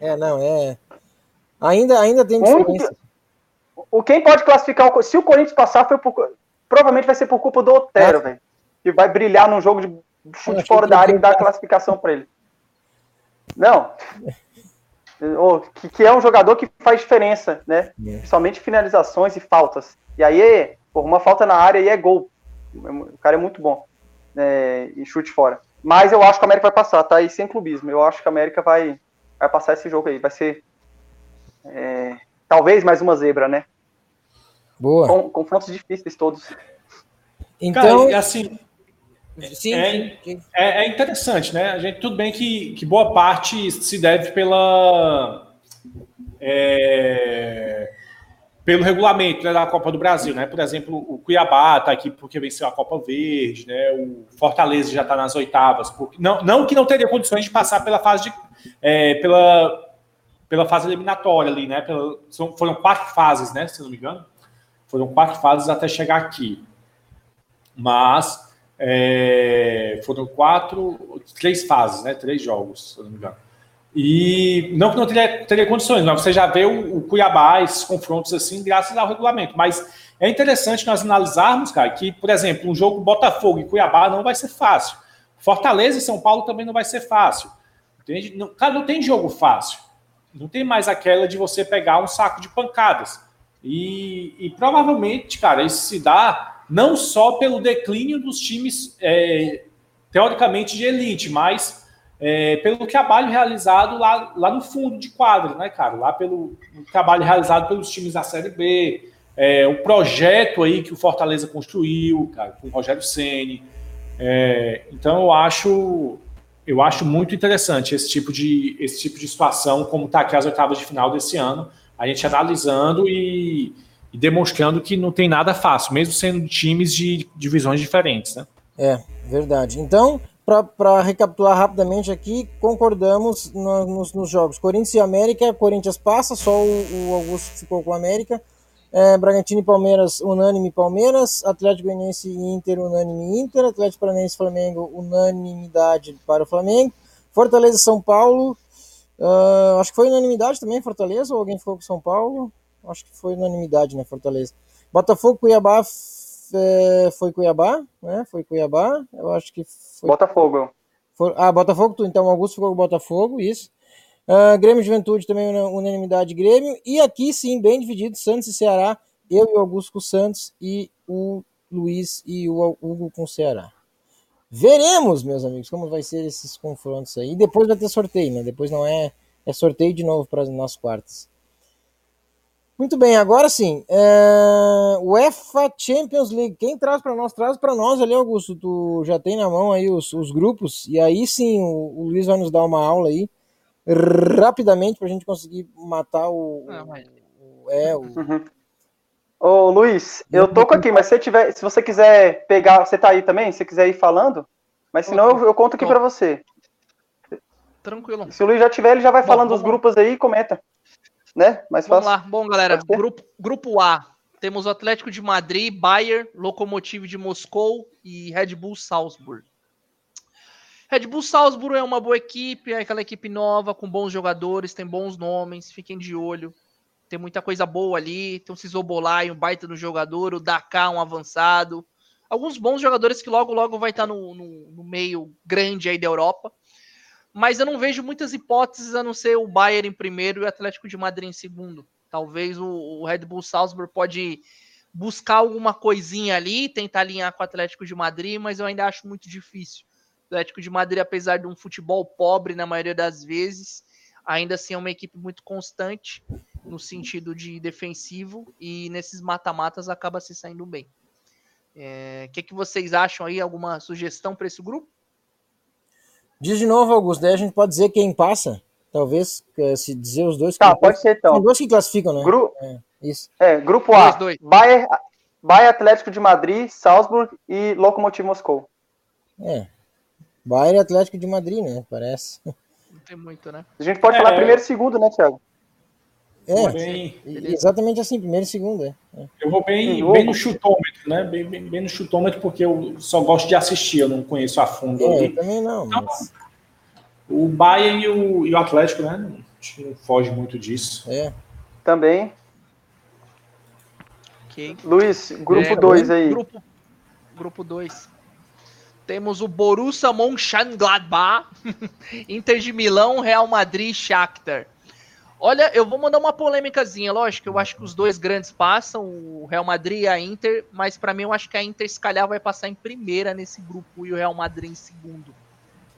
É. É, não, é. Ainda, ainda tem diferença. O quem pode classificar o, se o Corinthians passar foi por, provavelmente vai ser por culpa do Otero, velho. Que vai brilhar num jogo de chute fora da área e dar a classificação pra ele. Não. Que, que é um jogador que faz diferença, né? É. Principalmente finalizações e faltas. E aí, por uma falta na área aí é gol. O cara é muito bom. É, e chute fora. Mas eu acho que a América vai passar, tá? E sem clubismo. Eu acho que a América vai, vai passar esse jogo aí. Vai ser. é, talvez mais uma zebra, né? Boa. Com, confrontos difíceis todos. Então, Cara, assim, sim, é- sim. É, é interessante, né? A gente tudo bem que, que boa parte se deve pela é, pelo regulamento né, da Copa do Brasil, né? Por exemplo, o Cuiabá está aqui porque venceu a Copa Verde, né? O Fortaleza já está nas oitavas, porque não, não que não teria condições de passar pela fase de é, pela pela fase eliminatória ali, né? Pela- são- foram quatro fases, né? Se não me engano, foram quatro fases até chegar aqui, mas é, foram quatro, três fases, né? Três jogos, se eu não me engano. E não que não teria, teria condições, mas você já vê o, o Cuiabá, esses confrontos assim, graças ao regulamento. Mas é interessante nós analisarmos, cara, que, por exemplo, um jogo Botafogo e Cuiabá não vai ser fácil. Fortaleza e São Paulo também não vai ser fácil. Entende? Não, cara, não tem jogo fácil. Não tem mais aquela de você pegar um saco de pancadas. E, e provavelmente, cara, isso se dá não só pelo declínio dos times é, teoricamente de elite, mas é, pelo trabalho realizado lá, lá no fundo de quadro, né, cara? Lá pelo trabalho realizado pelos times da Série B, é, o projeto aí que o Fortaleza construiu, cara, com o Rogério Ceni. É, então eu acho eu acho muito interessante esse tipo de esse tipo de situação, como está aqui as oitavas de final desse ano, a gente analisando e, e demonstrando que não tem nada fácil, mesmo sendo times de divisões diferentes, né? É, verdade. Então, para recapitular rapidamente aqui, concordamos no- nos, nos jogos. Corinthians e América, Corinthians passa, só o, o Augusto ficou com o América. É, Bragantino e Palmeiras, unânime Palmeiras. Atlético Goianiense e Inter, unânime Inter. Atlético Paranaense e Flamengo, unanimidade para o Flamengo. Fortaleza e São Paulo. Ah, acho que foi unanimidade também, Fortaleza, ou alguém ficou com São Paulo? Acho que foi unanimidade, né, Fortaleza. Botafogo, Cuiabá, é, foi Cuiabá, né? Foi Cuiabá. Eu acho que foi. Botafogo. for- ah, Botafogo, tu, então Augusto ficou com Botafogo, isso. Ah, Grêmio Juventude também una- unanimidade Grêmio. E aqui sim, bem dividido, Santos e Ceará. Eu e o Augusto com o Santos e o Luiz e o Hugo com o Ceará. Veremos, meus amigos, como vai ser esses confrontos aí. E depois vai ter sorteio, né? Depois não é, é sorteio de novo para nas quartas. Muito bem, agora sim. É... UEFA Champions League. Quem traz para nós? Traz para nós ali, Augusto. Tu já tem na mão aí os, os grupos. E aí sim, o, o, Luiz vai nos dar uma aula aí, rapidamente, para a gente conseguir matar o. Ah, mas... o é, o. Ô Luiz, eu tô aqui, mas se, tiver, se você quiser pegar. Você tá aí também? Se quiser ir falando? Mas senão eu, eu conto aqui para você. Tranquilo. Se o Luiz já tiver, ele já vai Bom, falando dos vamos- grupos aí e comenta. Né? Mais Vamos fácil. lá, bom, galera. Grupo, grupo A. Temos o Atlético de Madrid, Bayern, Lokomotiv de Moscou e Red Bull Salzburg. Red Bull Salzburg é uma boa equipe, é aquela equipe nova, com bons jogadores, tem bons nomes, fiquem de olho. Tem muita coisa boa ali. Tem o Cisobolai, um baita no jogador, o Dakar, um avançado. Alguns bons jogadores que logo, logo vai estar no, no- no meio grande aí da Europa. Mas eu não vejo muitas hipóteses a não ser o Bayern em primeiro e o Atlético de Madrid em segundo. Talvez o, Red Bull Salzburg pode buscar alguma coisinha ali, tentar alinhar com o Atlético de Madrid, mas eu ainda acho muito difícil. O Atlético de Madrid, apesar de um futebol pobre na maioria das vezes, ainda assim é uma equipe muito constante no sentido de defensivo e nesses mata-matas acaba se saindo bem. É, O que, que vocês acham aí? Alguma sugestão para esse grupo? Diz de novo, Augusto. Daí a gente pode dizer quem passa. Talvez eh, se dizer os dois. Tá, que- pode ser São então. dois que classificam, né? Gru... É, isso. É, grupo A. Bayern, Bayern Atlético de Madrid, Salzburg e Lokomotiv Moscou. É. Bayern e Atlético de Madrid, né? Parece. Não tem muito, né? A gente pode É. falar primeiro e segundo, né, Thiago? É, Bem, e- exatamente assim, primeiro e segundo, é. É. eu vou bem, bem no chutômetro, né? Bem, bem, bem no chutômetro, porque eu só gosto de assistir, eu não conheço a fundo É, eu também não, mas O Bayern e o, e o Atlético, né? Não, que não foge muito disso. é. Também. Ok. Luiz, grupo É, 2 aí. Grupo Grupo 2. Temos o Borussia Mönchengladbach, Inter de Milão, Real Madrid, Shakhtar. Olha, eu vou mandar uma polêmicazinha, lógico, eu acho que os dois grandes passam, o Real Madrid e a Inter, mas pra mim eu acho que a Inter se calhar vai passar em primeira nesse grupo e o Real Madrid em segundo.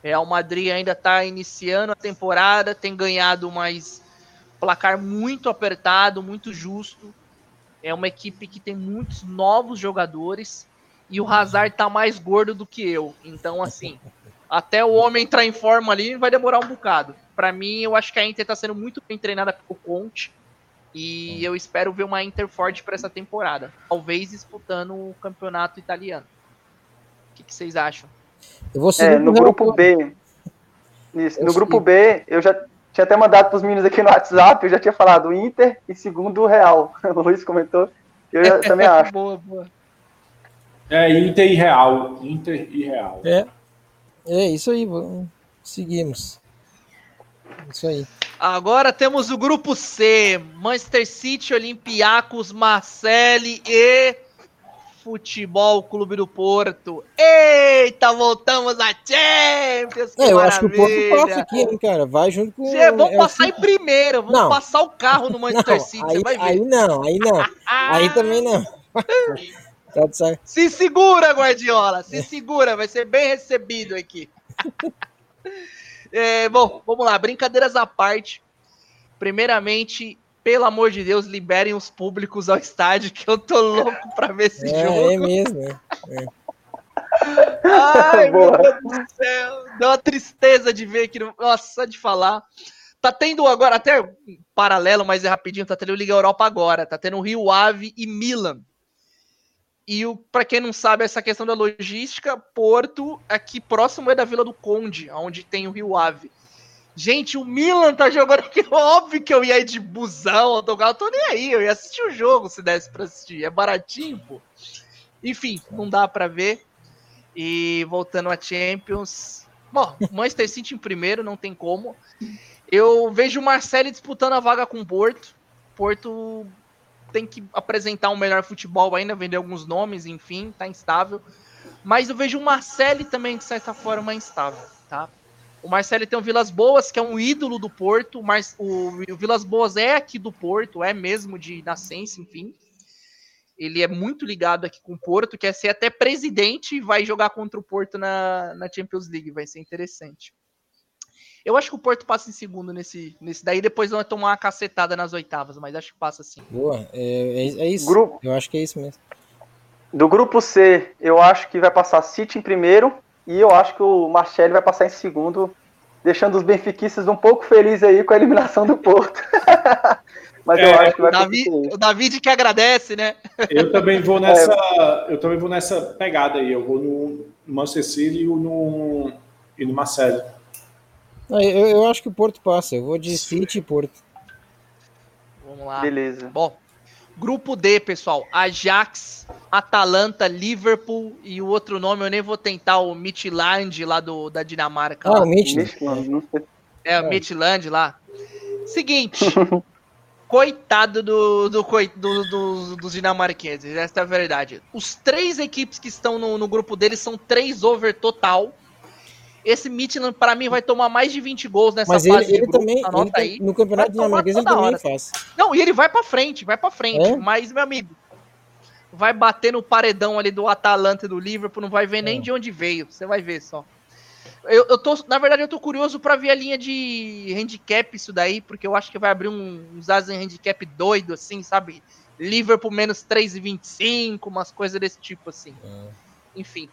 Real Madrid ainda tá iniciando a temporada, tem ganhado mais placar muito apertado, muito justo. É uma equipe que tem muitos novos jogadores e o Hazard tá mais gordo do que eu. Então, assim, até o homem entrar em forma ali vai demorar um bocado. Pra mim, eu acho que a Inter tá sendo muito bem treinada pelo Conte e eu espero ver uma Inter forte para essa temporada. Talvez disputando o campeonato italiano. O que, que vocês acham? Eu vou É, no grupo B. Isso, Eu no sei. grupo B, eu já tinha até mandado pros meninos aqui no WhatsApp, eu já tinha falado Inter e segundo o Real. O Luiz comentou. Eu já- também acho. boa, boa. É Inter e Real. Inter e Real. É. É isso aí, vamos- seguimos. Isso aí. Agora temos o grupo C: Manchester City, Olympiacos, Marseille e Futebol Clube do Porto. Eita, voltamos a Champions! É, eu acho que o Porto passa aqui, hein, cara. Vai junto com. Cê, vamos é passar em primeiro, vamos Não. passar o carro no Manchester Não, City, aí, aí não, aí não. Aí também não. tá. Se segura, Guardiola, se segura, vai ser bem recebido aqui. É, bom, vamos lá, brincadeiras à parte. Primeiramente, pelo amor de Deus, liberem os públicos ao estádio, que eu tô louco pra ver esse É, jogo. é mesmo. é. Ai, meu Boa. Deus do céu. Deu uma tristeza de ver aqui. No... Nossa, só de falar. Tá tendo agora, até um paralelo, mas é rapidinho, tá tendo Liga Europa agora. Tá tendo Rio Ave e Milan. E para quem não sabe essa questão da logística, Porto, aqui próximo é da Vila do Conde, onde tem o Rio Ave. Gente, o Milan tá jogando aqui. Óbvio que eu ia ir de busão, eu tô nem aí. Eu ia assistir o jogo se desse pra assistir. É baratinho, pô. Enfim, não dá pra ver. E voltando a Champions. Bom, Manchester City em primeiro, não tem como. Eu vejo o Marcelo disputando a vaga com o Porto. Porto tem que apresentar um melhor futebol ainda, vender alguns nomes, enfim, tá instável. Mas eu vejo o Marcelo também, de certa forma, instável, tá? O Marcelo tem o Vilas Boas, que é um ídolo do Porto. O, Mar... o Vilas Boas é aqui do Porto, é mesmo de nascença, enfim. Ele é muito ligado aqui com o Porto, quer ser até presidente e vai jogar contra o Porto na, na Champions League, vai ser interessante. Eu acho que o Porto passa em segundo nesse, nesse daí, depois vai tomar uma cacetada nas oitavas, mas acho que passa sim. Boa, é, é, é isso. Grupo. Eu acho que é isso mesmo. Do grupo C, eu acho que vai passar City em primeiro e eu acho que o Marcelli vai passar em segundo, deixando os benfiquistas um pouco felizes aí com a eliminação do Porto. Mas eu É, acho que vai O Davi, o David que agradece, né? Eu também vou nessa, eu também vou nessa pegada aí. Eu vou no Manchester City e no, e no Marcelo. Não, Eu, eu acho que o Porto passa. Eu vou de City e Porto. Vamos lá. Beleza. Bom, grupo D, pessoal. Ajax, Atalanta, Liverpool e o outro nome eu nem vou tentar, o Midland lá do, da Dinamarca. Ah, lá. o não sei. É, o Midland lá. Seguinte. coitado do, do, do- do- dos dinamarqueses, essa é a verdade. Os três equipes que estão no, no grupo deles são três over total. Esse Midland, para mim, vai tomar mais de 20 gols nessa Mas fase ele, ele grupo. também, ele aí. no campeonato dinamarquês, ele também hora. faz. Não, e ele vai pra frente, vai pra frente. É? Mas, meu amigo, vai bater no paredão ali do Atalanta e do Liverpool, não vai ver nem É. de onde veio. Você vai ver só. Eu, eu tô, na verdade, eu tô curioso pra ver a linha de handicap isso daí, porque eu acho que vai abrir um, uns asas em handicap doido, assim, sabe? Liverpool menos 3,25, umas coisas desse tipo, assim. Enfim.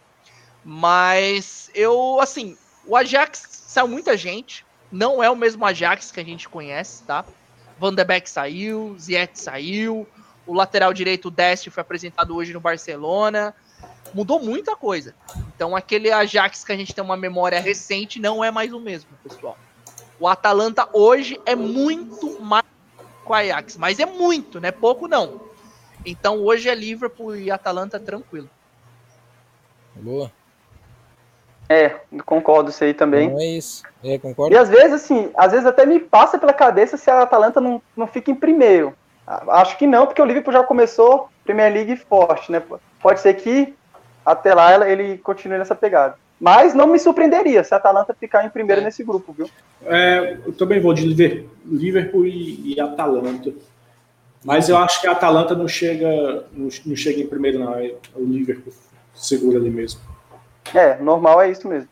Mas eu, assim, o Ajax saiu muita gente. Não é o mesmo Ajax que a gente conhece, tá? Van de Beek saiu, Ziyech saiu, o lateral direito Dest foi apresentado hoje no Barcelona. Mudou muita coisa. Então aquele Ajax que a gente tem uma memória recente não é mais o mesmo, pessoal. O Atalanta hoje é muito mais que o Ajax, mas é muito, não é pouco não. Então hoje é Liverpool e Atalanta tranquilo. Boa. É, concordo isso aí também. Então é isso. É, E concordo. às vezes, assim, às vezes até me passa pela cabeça se a Atalanta não, não fica em primeiro. Acho que não, porque o Liverpool já começou Premier League forte, né? Pode ser que até lá ele continue nessa pegada. Mas não me surpreenderia se a Atalanta ficar em primeiro É. nesse grupo, viu? É, eu também vou de Liver- Liverpool e, e Atalanta. Mas eu acho que a Atalanta não chega, não, não chega em primeiro, não. É o Liverpool segura ali mesmo. É, normal é isso mesmo.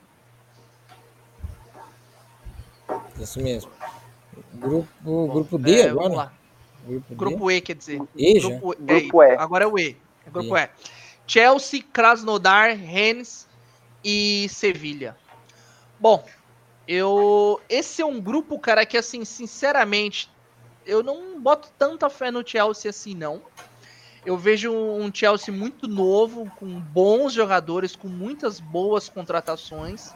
Isso mesmo. Grupo, o grupo D É, agora? vamos lá. Grupo. Grupo E, quer dizer. E já? Grupo, Grupo E. Agora é o E. É grupo E. Chelsea, Krasnodar, Rennes e Sevilha. Bom, eu esse é um grupo, cara, que assim, sinceramente, eu não boto tanta fé no Chelsea assim, não. Eu vejo um Chelsea muito novo, com bons jogadores, com muitas boas contratações.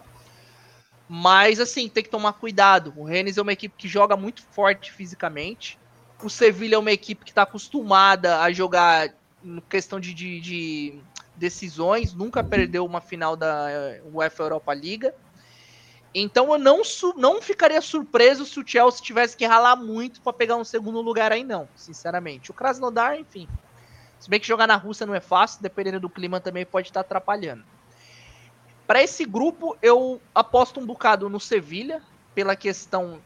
Mas, assim, tem que tomar cuidado. O Rennes é uma equipe que joga muito forte fisicamente. O Sevilha é uma equipe que está acostumada a jogar questão de, de- de decisões, nunca perdeu uma final da eh, UEFA Europa Liga. Então eu não, não ficaria surpreso se o Chelsea tivesse que ralar muito para pegar um segundo lugar aí, não, sinceramente. O Krasnodar, enfim. Se bem que jogar na Rússia não é fácil, dependendo do clima também pode estar atrapalhando. Para esse grupo, eu aposto um bocado no Sevilha, pela questão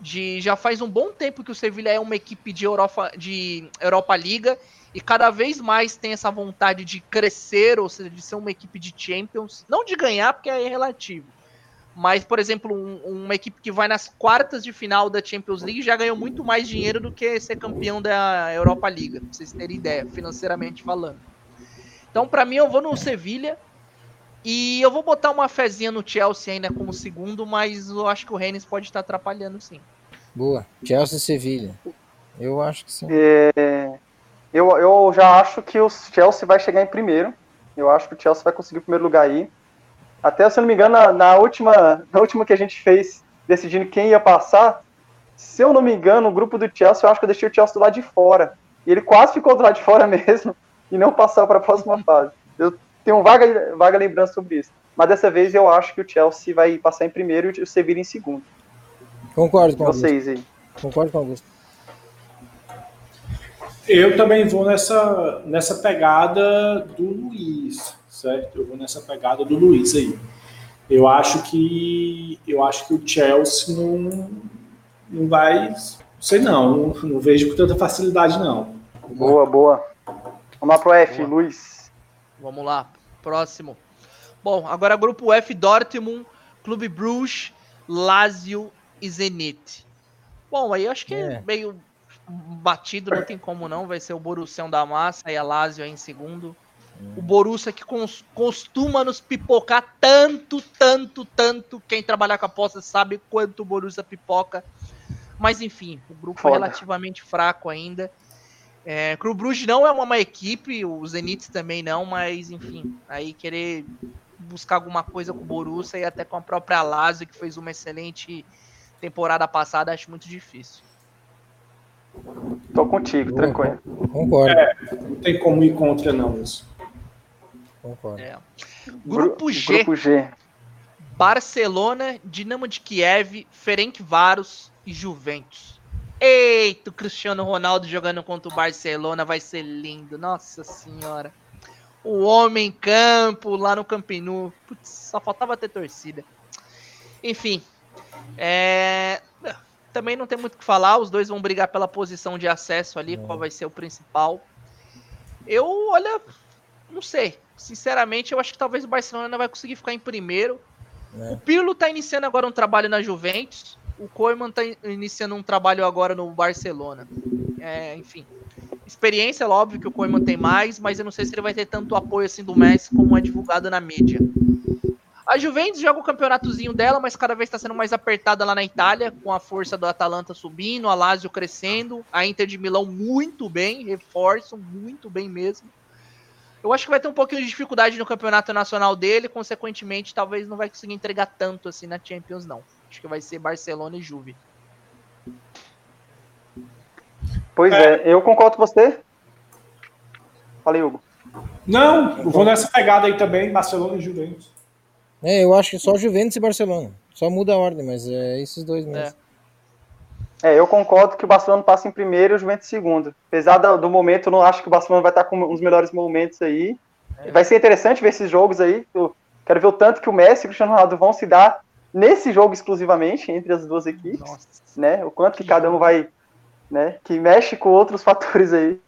de já faz um bom tempo que o Sevilha é uma equipe de Europa, de Europa Liga e cada vez mais tem essa vontade de crescer, ou seja, de ser uma equipe de Champions, não de ganhar porque é relativo. Mas, por exemplo, um- uma equipe que vai nas quartas de final da Champions League já ganhou muito mais dinheiro do que ser campeão da Europa Liga, pra vocês terem ideia, financeiramente falando. Então, para mim, eu vou no Sevilha e eu vou botar uma fezinha no Chelsea ainda como segundo, mas eu acho que o Rennes pode estar atrapalhando sim. Boa. Chelsea e Sevilha. Eu acho que sim. Eu, eu já acho que o Chelsea vai chegar em primeiro. Eu acho que o Chelsea vai conseguir o primeiro lugar aí. Até, se eu não me engano, na, na última, na última que a gente fez, decidindo quem ia passar, se eu não me engano, o grupo do Chelsea, eu acho que eu deixei o Chelsea do lado de fora. E ele quase ficou do lado de fora mesmo e não passou para a próxima fase. Eu tenho vaga, vaga lembrança sobre isso. Mas dessa vez eu acho que o Chelsea vai passar em primeiro e o Sevilla em segundo. Concordo com. Vocês aí. Concordo com o Augusto. Eu também vou nessa, nessa pegada do Luiz, certo? Eu vou nessa pegada do Luiz aí. Eu acho que eu acho que o Chelsea não, não vai, sei não, não, não vejo com tanta facilidade não. Boa, boa. Vamos lá pro F, Boa. Luiz. Vamos lá, próximo. Bom, agora grupo F, Dortmund, Clube Bruges, Lazio e Zenit. Bom, aí acho que é, É. meio batido, não tem como não. Vai ser o Borussião da Massa e a Lazio aí em segundo. O Borussia que cons- costuma nos pipocar tanto, tanto, tanto. Quem trabalhar com aposta sabe quanto o Borussia pipoca. Mas enfim, o grupo Foda. é relativamente fraco ainda. É, Clube Bruges não é uma má equipe, o Zenit também não, mas enfim, aí querer buscar alguma coisa com o Borussia e até com a própria Lazio, que fez uma excelente temporada passada, acho muito difícil. Tô contigo, tranquilo. Concordo, Não tem como ir contra, não, isso. Concordo. É. Grupo Gru- G, Grupo G. Barcelona, Dinamo de Kiev, Ferencváros e Juventus. Eita, o Cristiano Ronaldo jogando contra o Barcelona vai ser lindo. Nossa senhora. O homem em campo lá no Camp Nou. Putz, só faltava ter torcida. Enfim, é, também não tem muito o que falar. Os dois vão brigar pela posição de acesso ali, qual vai ser o principal. Eu, olha, não sei. Sinceramente, eu acho que talvez o Barcelona não vai conseguir ficar em primeiro. É. O Pirlo tá iniciando agora um trabalho na Juventus. O Koeman tá in- iniciando um trabalho agora no Barcelona. É, enfim. Experiência, é óbvio que o Koeman tem mais, mas eu não sei se ele vai ter tanto apoio assim do Messi como é divulgado na mídia. A Juventus joga o campeonatozinho dela, mas cada vez está sendo mais apertada lá na Itália, com a força do Atalanta subindo, a Lazio crescendo, a Inter de Milão muito bem, reforço muito bem mesmo. Eu acho que vai ter um pouquinho de dificuldade no campeonato nacional dele, consequentemente, talvez não vai conseguir entregar tanto assim na Champions, não. Acho que vai ser Barcelona e Juve. Pois é. eu concordo com você. Falei, Hugo. Não, eu vou nessa pegada aí também, Barcelona e Juventus. É, eu acho que só Juventus e Barcelona. Só muda a ordem, mas é esses dois mesmo. É, eu concordo que o Barcelona passa em primeiro e o Juventus em segundo. Apesar do, do momento, eu não acho que o Barcelona vai estar com uns melhores momentos aí. Vai ser interessante ver esses jogos aí. Eu quero ver o tanto que o Messi e o Cristiano Ronaldo vão se dar nesse jogo exclusivamente entre as duas equipes, Nossa. né? O quanto que cada um vai, né? Que mexe com outros fatores aí.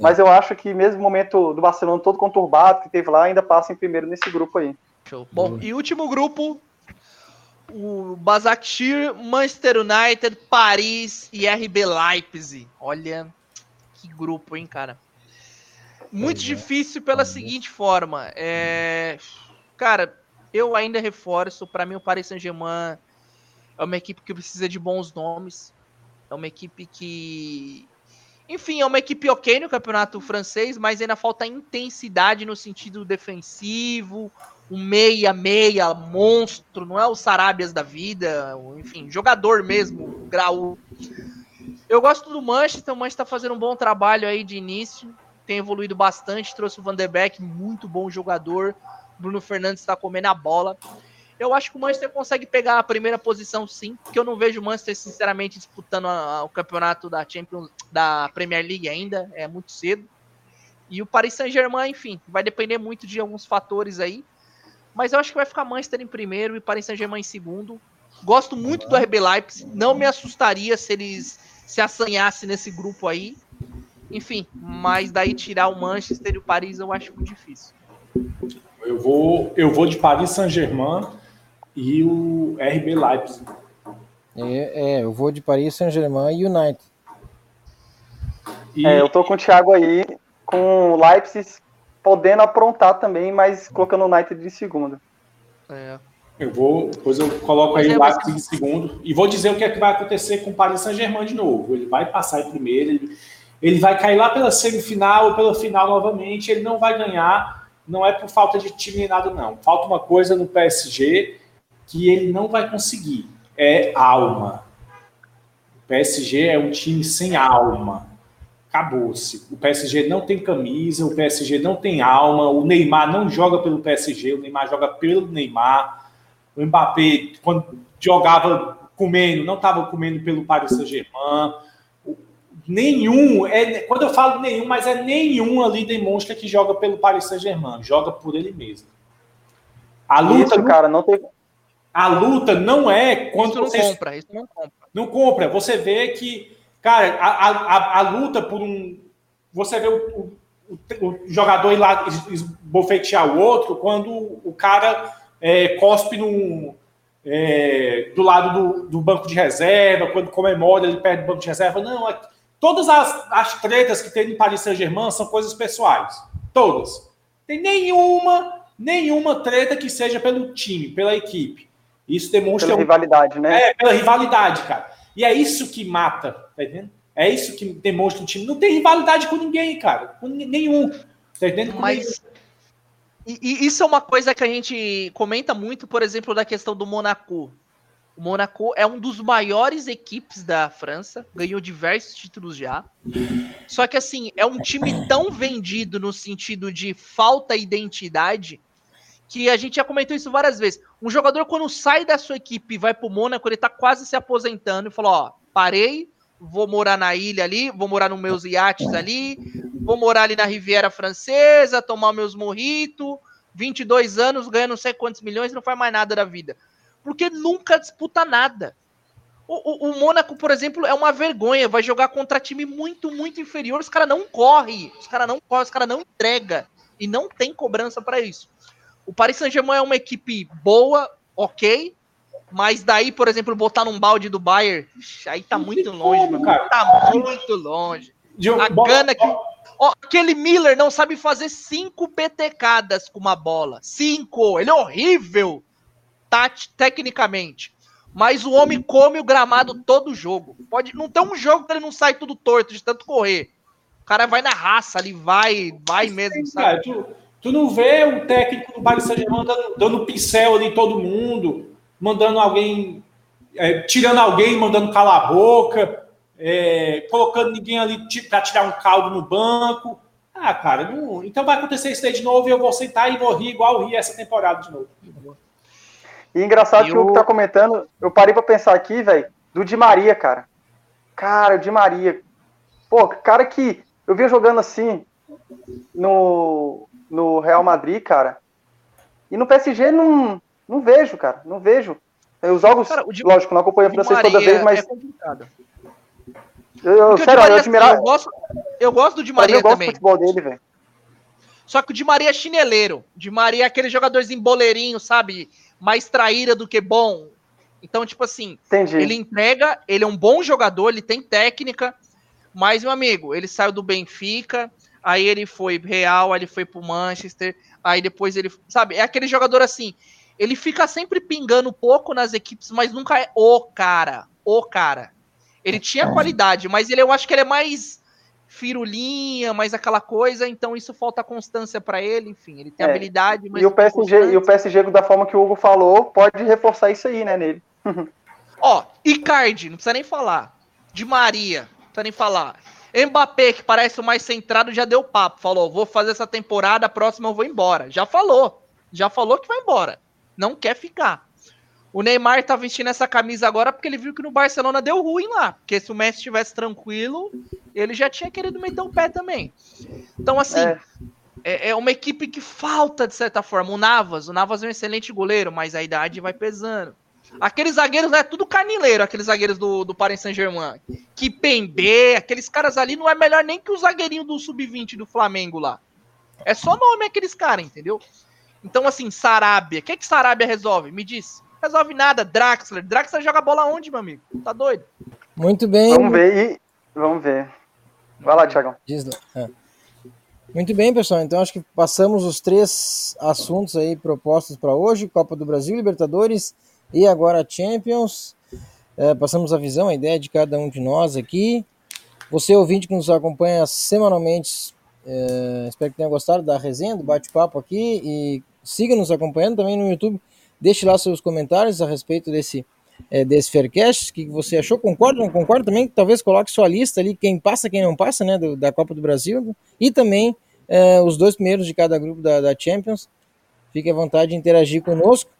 Mas eu acho que mesmo o momento do Barcelona todo conturbado que teve lá, ainda passa em primeiro nesse grupo aí. Show. Bom, e último grupo, o Basakshir, Manchester United, Paris e RB Leipzig. Olha que grupo, hein, cara. Muito é. difícil pela seguinte forma. É... Cara, eu ainda reforço, para mim o Paris Saint-Germain é uma equipe que precisa de bons nomes. É uma equipe que enfim, é uma equipe ok no campeonato francês, mas ainda falta intensidade no sentido defensivo, um meia-meia monstro, não é o Sarabias da vida, enfim, jogador mesmo, grau. Eu gosto do Manchester, o Manchester tá fazendo um bom trabalho aí de início, tem evoluído bastante, trouxe o Van de Beek, muito bom jogador, Bruno Fernandes está comendo a bola. Eu acho que o Manchester consegue pegar a primeira posição sim, porque eu não vejo o Manchester sinceramente disputando a- a- o campeonato da Champions, da Premier League ainda, é muito cedo. E o Paris Saint-Germain, enfim, vai depender muito de alguns fatores aí. Mas eu acho que vai ficar Manchester em primeiro e Paris Saint-Germain em segundo. Gosto muito do RB Leipzig, não me assustaria se eles se assanhassem nesse grupo aí. Enfim, mas daí tirar o Manchester e o Paris eu acho muito difícil. Eu vou, eu vou de Paris Saint-Germain e o RB Leipzig. É, é, eu vou de Paris Saint-Germain e United. E É, eu tô com o Thiago aí, com o Leipzig podendo aprontar também, mas colocando o United de segundo. É. eu vou, depois eu coloco aí é, o Leipzig em segundo. E vou dizer o que é que vai acontecer com o Paris Saint-Germain de novo. Ele vai passar em primeiro, ele, ele vai cair lá pela semifinal ou pela final novamente, ele não vai ganhar. Não é por falta de time nem nada, não. Falta uma coisa no PSG que ele não vai conseguir. É alma. O PSG é um time sem alma. Acabou-se. O PSG não tem camisa, o PSG não tem alma, o Neymar não joga pelo PSG, o Neymar joga pelo Neymar. O Mbappé, quando jogava comendo, não estava comendo pelo Paris Saint-Germain. Nenhum, é, quando eu falo nenhum, mas é nenhum ali demonstra que joga pelo Paris Saint-Germain, joga por ele mesmo. A luta, Isso, cara, não tem. a luta não é quando Isso não você compra, isso não compra. não compra. Você vê que, cara, a, a, a- luta por um. Você vê o, o, o jogador ir lá es- esbofetear o outro quando o cara é, cospe no, é, do lado do, do, banco de reserva, quando comemora ele perde o banco de reserva. Não, é, todas as, as tretas que tem no Paris Saint-Germain são coisas pessoais. Todas. Tem nenhuma, nenhuma treta que seja pelo time, pela equipe. Isso demonstra. Pela rivalidade, né? É, pela rivalidade, cara. E é isso que mata, tá entendendo? É isso que demonstra o time. Não tem rivalidade com ninguém, cara. Com nenhum. Tá entendendo? Mas. E, e, isso é uma coisa que a gente comenta muito, por exemplo, da questão do Monaco. O Monaco é um dos maiores equipes da França, ganhou diversos títulos já. Só que assim, é um time tão vendido no sentido de falta identidade que a gente já comentou isso várias vezes. Um jogador quando sai da sua equipe e vai pro Mônaco, ele tá quase se aposentando e falou, ó, parei, vou morar na ilha ali, vou morar nos meus iates ali, vou morar ali na Riviera Francesa, tomar meus morritos, 22 anos, ganhando não sei quantos milhões, não faz mais nada da vida. Porque nunca disputa nada. O, o, o Mônaco, por exemplo, é uma vergonha, vai jogar contra time muito, muito inferior, os caras não correm, os caras não correm, os caras não entrega e não tem cobrança para isso. O Paris Saint-Germain é uma equipe boa, ok, mas daí, por exemplo, botar num balde do Bayern, aí tá muito longe, como, cara. Tá muito longe. a gana que. Ó, aquele Miller não sabe fazer cinco petecadas com uma bola. Cinco! Ele é horrível tat tecnicamente. Mas o homem come o gramado todo jogo. Pode, não tem um jogo que ele não sai tudo torto de tanto correr. O cara vai na raça ali, vai, vai mesmo, sabe? Cara, tu, tu, não vê o técnico do Paris Saint-Germain dando, dando pincel ali em todo mundo mandando alguém, é, tirando alguém, mandando calar a boca, é, colocando ninguém ali para tirar um caldo no banco. Ah, cara, não, então vai acontecer isso aí de novo e eu vou sentar e vou rir igual rir essa temporada de novo. E engraçado que o que tá comentando, eu parei para pensar aqui, velho, do Di Maria, cara. Cara, o Di Maria. Pô, cara que eu vi jogando assim no, no Real Madrid, cara. E no PSG não, não vejo, cara. Não vejo. Os jogos, cara, Di, lógico, não acompanho a francês toda vez, mas. É complicado. Eu, eu, sério, eu, admirar... assim, eu, gosto, eu gosto do Di Maria eu gosto também. Do futebol dele, velho. Só que o Di Maria é chineleiro. O Di Maria é aquele jogadorzinho boleirinho, sabe? Mais traíra do que bom. Então, tipo assim, Entendi. ele entrega, ele é um bom jogador, ele tem técnica, mas, meu amigo, ele saiu do Benfica, aí ele foi Real, aí ele foi pro Manchester, aí depois ele. Sabe, é aquele jogador assim ele fica sempre pingando pouco nas equipes, mas nunca é o cara. O cara. Ele tinha qualidade, mas ele, eu acho que ele é mais firulinha, mais aquela coisa, então isso falta constância para ele, enfim, ele tem é. habilidade, mas e o PSG, e o PSG da forma que o Hugo falou, pode reforçar isso aí, né, nele. Ó, Icardi, não precisa nem falar. De Maria, não precisa nem falar. Mbappé, que parece o mais centrado, já deu papo, falou, vou fazer essa temporada, a próxima eu vou embora. Já falou. Já falou que vai embora não quer ficar. O Neymar tá vestindo essa camisa agora porque ele viu que no Barcelona deu ruim lá. Porque se o Messi estivesse tranquilo, ele já tinha querido meter o pé também. Então, assim, é. é. É, uma equipe que falta, de certa forma. O Navas, o Navas é um excelente goleiro, mas a idade vai pesando. Aqueles zagueiros é né, tudo canileiro, aqueles zagueiros do, do Paris Saint-Germain. Que Pembe, aqueles caras ali não é melhor nem que o zagueirinho do Sub-20 do Flamengo lá. É só nome aqueles caras, entendeu? Então, assim, Sarabia. O que, que Sarabia resolve? Me diz. Resolve nada. Draxler. Draxler joga bola onde, meu amigo? Tá doido? Muito bem. Vamos ver e. Vamos ver. Vai lá, Thiagão. Diz, é. Muito bem, pessoal. Então acho que passamos os três assuntos aí propostos para hoje: Copa do Brasil, Libertadores e agora Champions. É, passamos a visão, a ideia de cada um de nós aqui. Você ouvinte que nos acompanha semanalmente, é, espero que tenha gostado da resenha, do bate-papo aqui e siga nos acompanhando também no YouTube. Deixe lá seus comentários a respeito desse, é, desse Faircast. O que você achou? Concorda? Não concorda também? Talvez coloque sua lista ali, quem passa, quem não passa, né? Do, da Copa do Brasil. E também é, os dois primeiros de cada grupo da, da Champions. Fique à vontade de interagir conosco.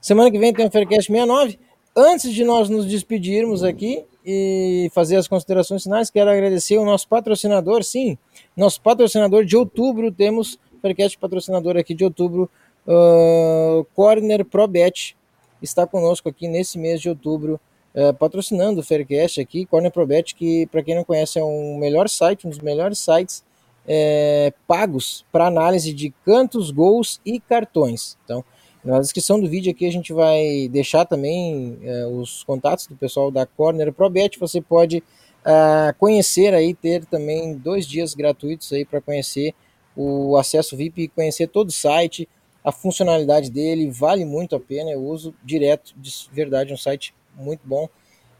Semana que vem tem o Faircast 69. Antes de nós nos despedirmos aqui e fazer as considerações finais, quero agradecer o nosso patrocinador, sim, nosso patrocinador de outubro, temos Faircast patrocinador aqui de outubro, uh, Corner ProBet, está conosco aqui nesse mês de outubro, uh, patrocinando o Faircast aqui, Corner ProBet, que para quem não conhece é um melhor site, um dos melhores sites é, pagos para análise de cantos, gols e cartões. Então, Na descrição do vídeo aqui a gente vai deixar também é, os contatos do pessoal da Corner ProBet. Você pode uh, conhecer aí, ter também dois dias gratuitos aí para conhecer o acesso VIP conhecer todo o site, a funcionalidade dele, vale muito a pena. Eu uso direto, de verdade, um site muito bom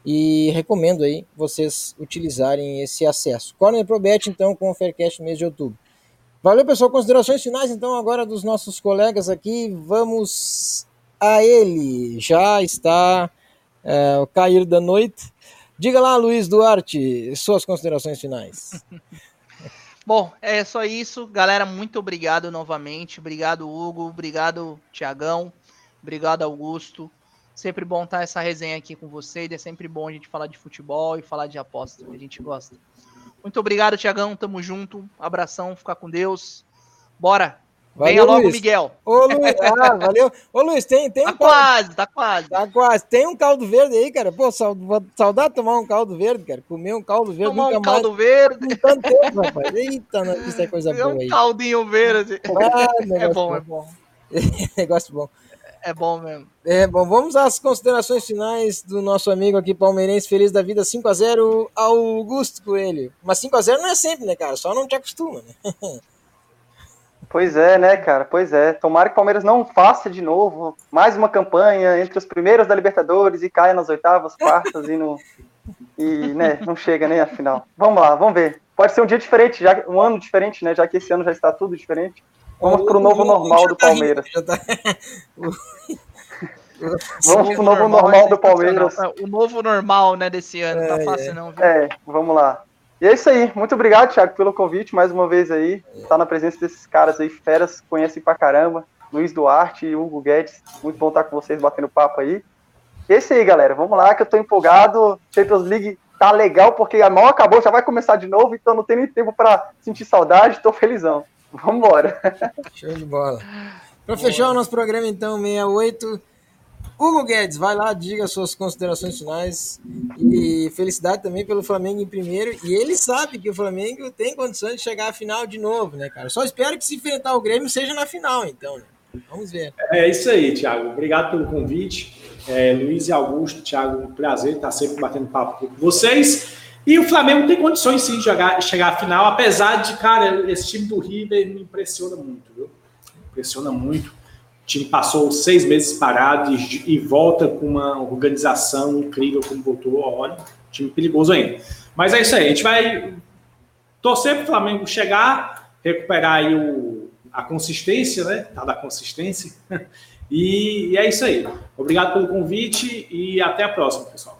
e recomendo aí vocês utilizarem esse acesso. Corner ProBet então com o Faircast mês de outubro. Valeu, pessoal. Considerações finais, então, agora dos nossos colegas aqui. Vamos a ele. Já está é, o cair da noite. Diga lá, Luiz Duarte, suas considerações finais. Bom, é só isso. Galera, muito obrigado novamente. Obrigado, Hugo. Obrigado, Tiagão. Obrigado, Augusto. Sempre bom estar essa resenha aqui com vocês. É sempre bom a gente falar de futebol e falar de aposta. A gente gosta. Muito obrigado, Tiagão. Tamo junto. Abração, ficar com Deus. Bora. Valeu, Venha logo, Luiz. Miguel. Ô, Luiz, ah, valeu. Ô, Luiz, tem, tem tá um quase, tá quase. Tá quase. Tem um caldo verde aí, cara. Pô, saudade de tomar um caldo verde, cara. Comer um caldo verde tomar nunca um caldo verde. tanto tempo, rapaz. Eita, não, isso é coisa boa um aí. Um caldinho verde. Ah, é bom, bom, é bom. negócio bom. É bom mesmo. É bom, vamos às considerações finais do nosso amigo aqui palmeirense, feliz da vida, 5 a 0 Augusto Coelho. Mas 5 a 0 não é sempre, né, cara? Só não te acostuma, né? Pois é, né, cara? Pois é. Tomara que o Palmeiras não faça de novo mais uma campanha entre os primeiros da Libertadores e caia nas oitavas, quartas e no. E, né, não chega nem a final. Vamos lá, vamos ver. Pode ser um dia diferente, já, um ano diferente, né? Já que esse ano já está tudo diferente. Vamos pro novo normal do tá Palmeiras. Tá... vamos pro novo normal do Palmeiras. O novo normal, né, desse ano. Tá é, tá fácil, é. não, viu? É, vamos lá. E é isso aí. Muito obrigado, Thiago, pelo convite mais uma vez aí. Tá na presença desses caras aí, feras, conhecem pra caramba. Luiz Duarte e Hugo Guedes. Muito bom estar com vocês batendo papo aí. E é isso aí, galera. Vamos lá, que eu tô empolgado. Champions League tá legal, porque a mal acabou, já vai começar de novo, então não tem nem tempo para sentir saudade. Tô felizão. Vambora. Show de bola. Para fechar o nosso programa, então, 68. Hugo Guedes, vai lá, diga suas considerações finais. E felicidade também pelo Flamengo em primeiro. E ele sabe que o Flamengo tem condições de chegar à final de novo, né, cara? Só espero que se enfrentar o Grêmio seja na final, então. Né? Vamos ver. É isso aí, Thiago. Obrigado pelo convite. É, Luiz e Augusto, Thiago, um prazer estar sempre batendo papo com vocês. E o Flamengo tem condições sim de jogar, chegar à final, apesar de, cara, esse time do River me impressiona muito, viu? Impressiona muito. O time passou seis meses parado e, e volta com uma organização incrível como voltou. Olha, time perigoso ainda. Mas é isso aí, a gente vai torcer para o Flamengo chegar, recuperar aí o, a consistência, né? Tá da consistência. E, e é isso aí. Obrigado pelo convite e até a próxima, pessoal.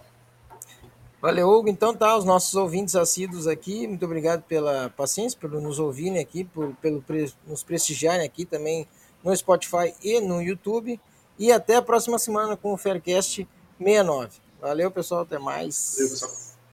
Valeu, Hugo. Então tá, os nossos ouvintes assíduos aqui, muito obrigado pela paciência, por nos ouvirem aqui, por, pelo nos prestigiarem aqui também no Spotify e no YouTube. E até a próxima semana com o Faircast 69. Valeu, pessoal. Até mais. Valeu, pessoal.